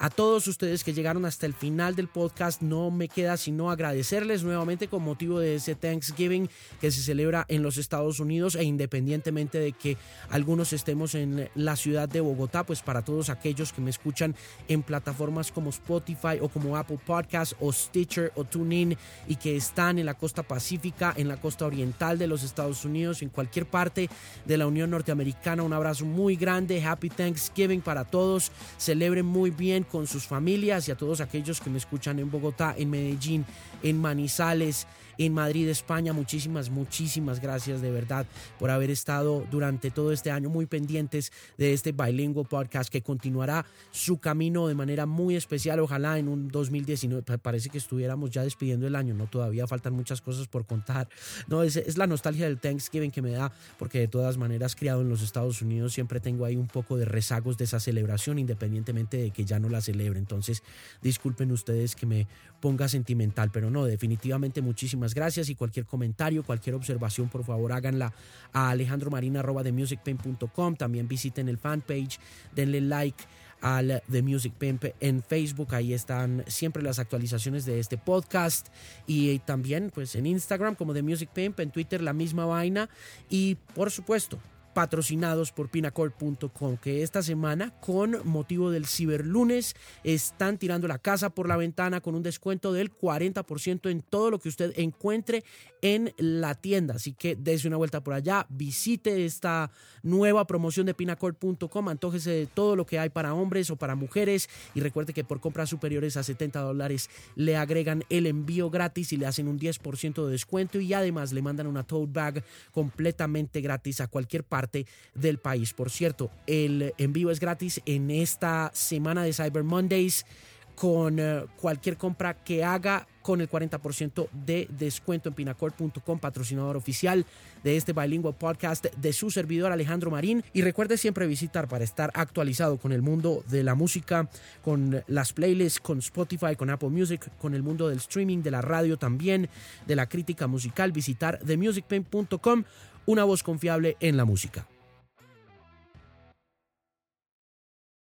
A todos ustedes que llegaron hasta el final del podcast, no me queda sino agradecerles nuevamente con motivo de ese Thanksgiving que se celebra en los Estados Unidos e independientemente de que algunos estemos en la ciudad de Bogotá, pues para todos aquellos que me escuchan en plataformas como Spotify o como Apple Podcast o Stitcher o TuneIn y que están en la costa pacífica, en la costa oriental de los Estados Unidos, en cualquier parte de la Unión Norteamericana, un abrazo muy grande, Happy Thanksgiving para todos, celebren muy bien con sus familias y a todos aquellos que me escuchan en Bogotá, en Medellín, en Manizales, en Madrid, España. Muchísimas, muchísimas gracias de verdad por haber estado durante todo este año muy pendientes de este Bilingual Podcast que continuará su camino de manera muy especial. Ojalá en un 2019, pa- parece que estuviéramos ya despidiendo el año, ¿no? Todavía faltan muchas cosas por contar. No, es, es la nostalgia del Thanksgiving que me da, porque de todas maneras, criado en los Estados Unidos, siempre tengo ahí un poco de rezagos de esa celebración, independientemente de que ya no la celebre. Entonces, disculpen ustedes que me ponga sentimental, pero no, definitivamente muchísimas gracias y cualquier comentario, cualquier observación, por favor háganla a alejandromarina.themusicpain.com. También visiten el fanpage, denle like al The Music Pimp en Facebook, ahí están siempre las actualizaciones de este podcast. Y también pues en Instagram como The Music Pimp, en Twitter la misma vaina. Y por supuesto patrocinados por pinacord.com que esta semana con motivo del ciberlunes están tirando la casa por la ventana con un descuento del 40% en todo lo que usted encuentre en la tienda. Así que dése una vuelta por allá visite esta nueva promoción de pinacord.com antójese de todo lo que hay para hombres o para mujeres y recuerde que por compras superiores a 70 dólares le agregan el envío gratis y le hacen un 10% de descuento y además le mandan una tote bag completamente gratis a cualquier parte del país. Por cierto, el envío es gratis en esta semana de Cyber Mondays con eh, cualquier compra que haga con el 40% de descuento en pinacord.com, patrocinador oficial de este Bilingual Podcast de su servidor Alejandro Marín. Y recuerde siempre visitar para estar actualizado con el mundo de la música, con las playlists, con Spotify, con Apple Music, con el mundo del streaming, de la radio también, de la crítica musical, visitar themusicpain.com, una voz confiable en la música.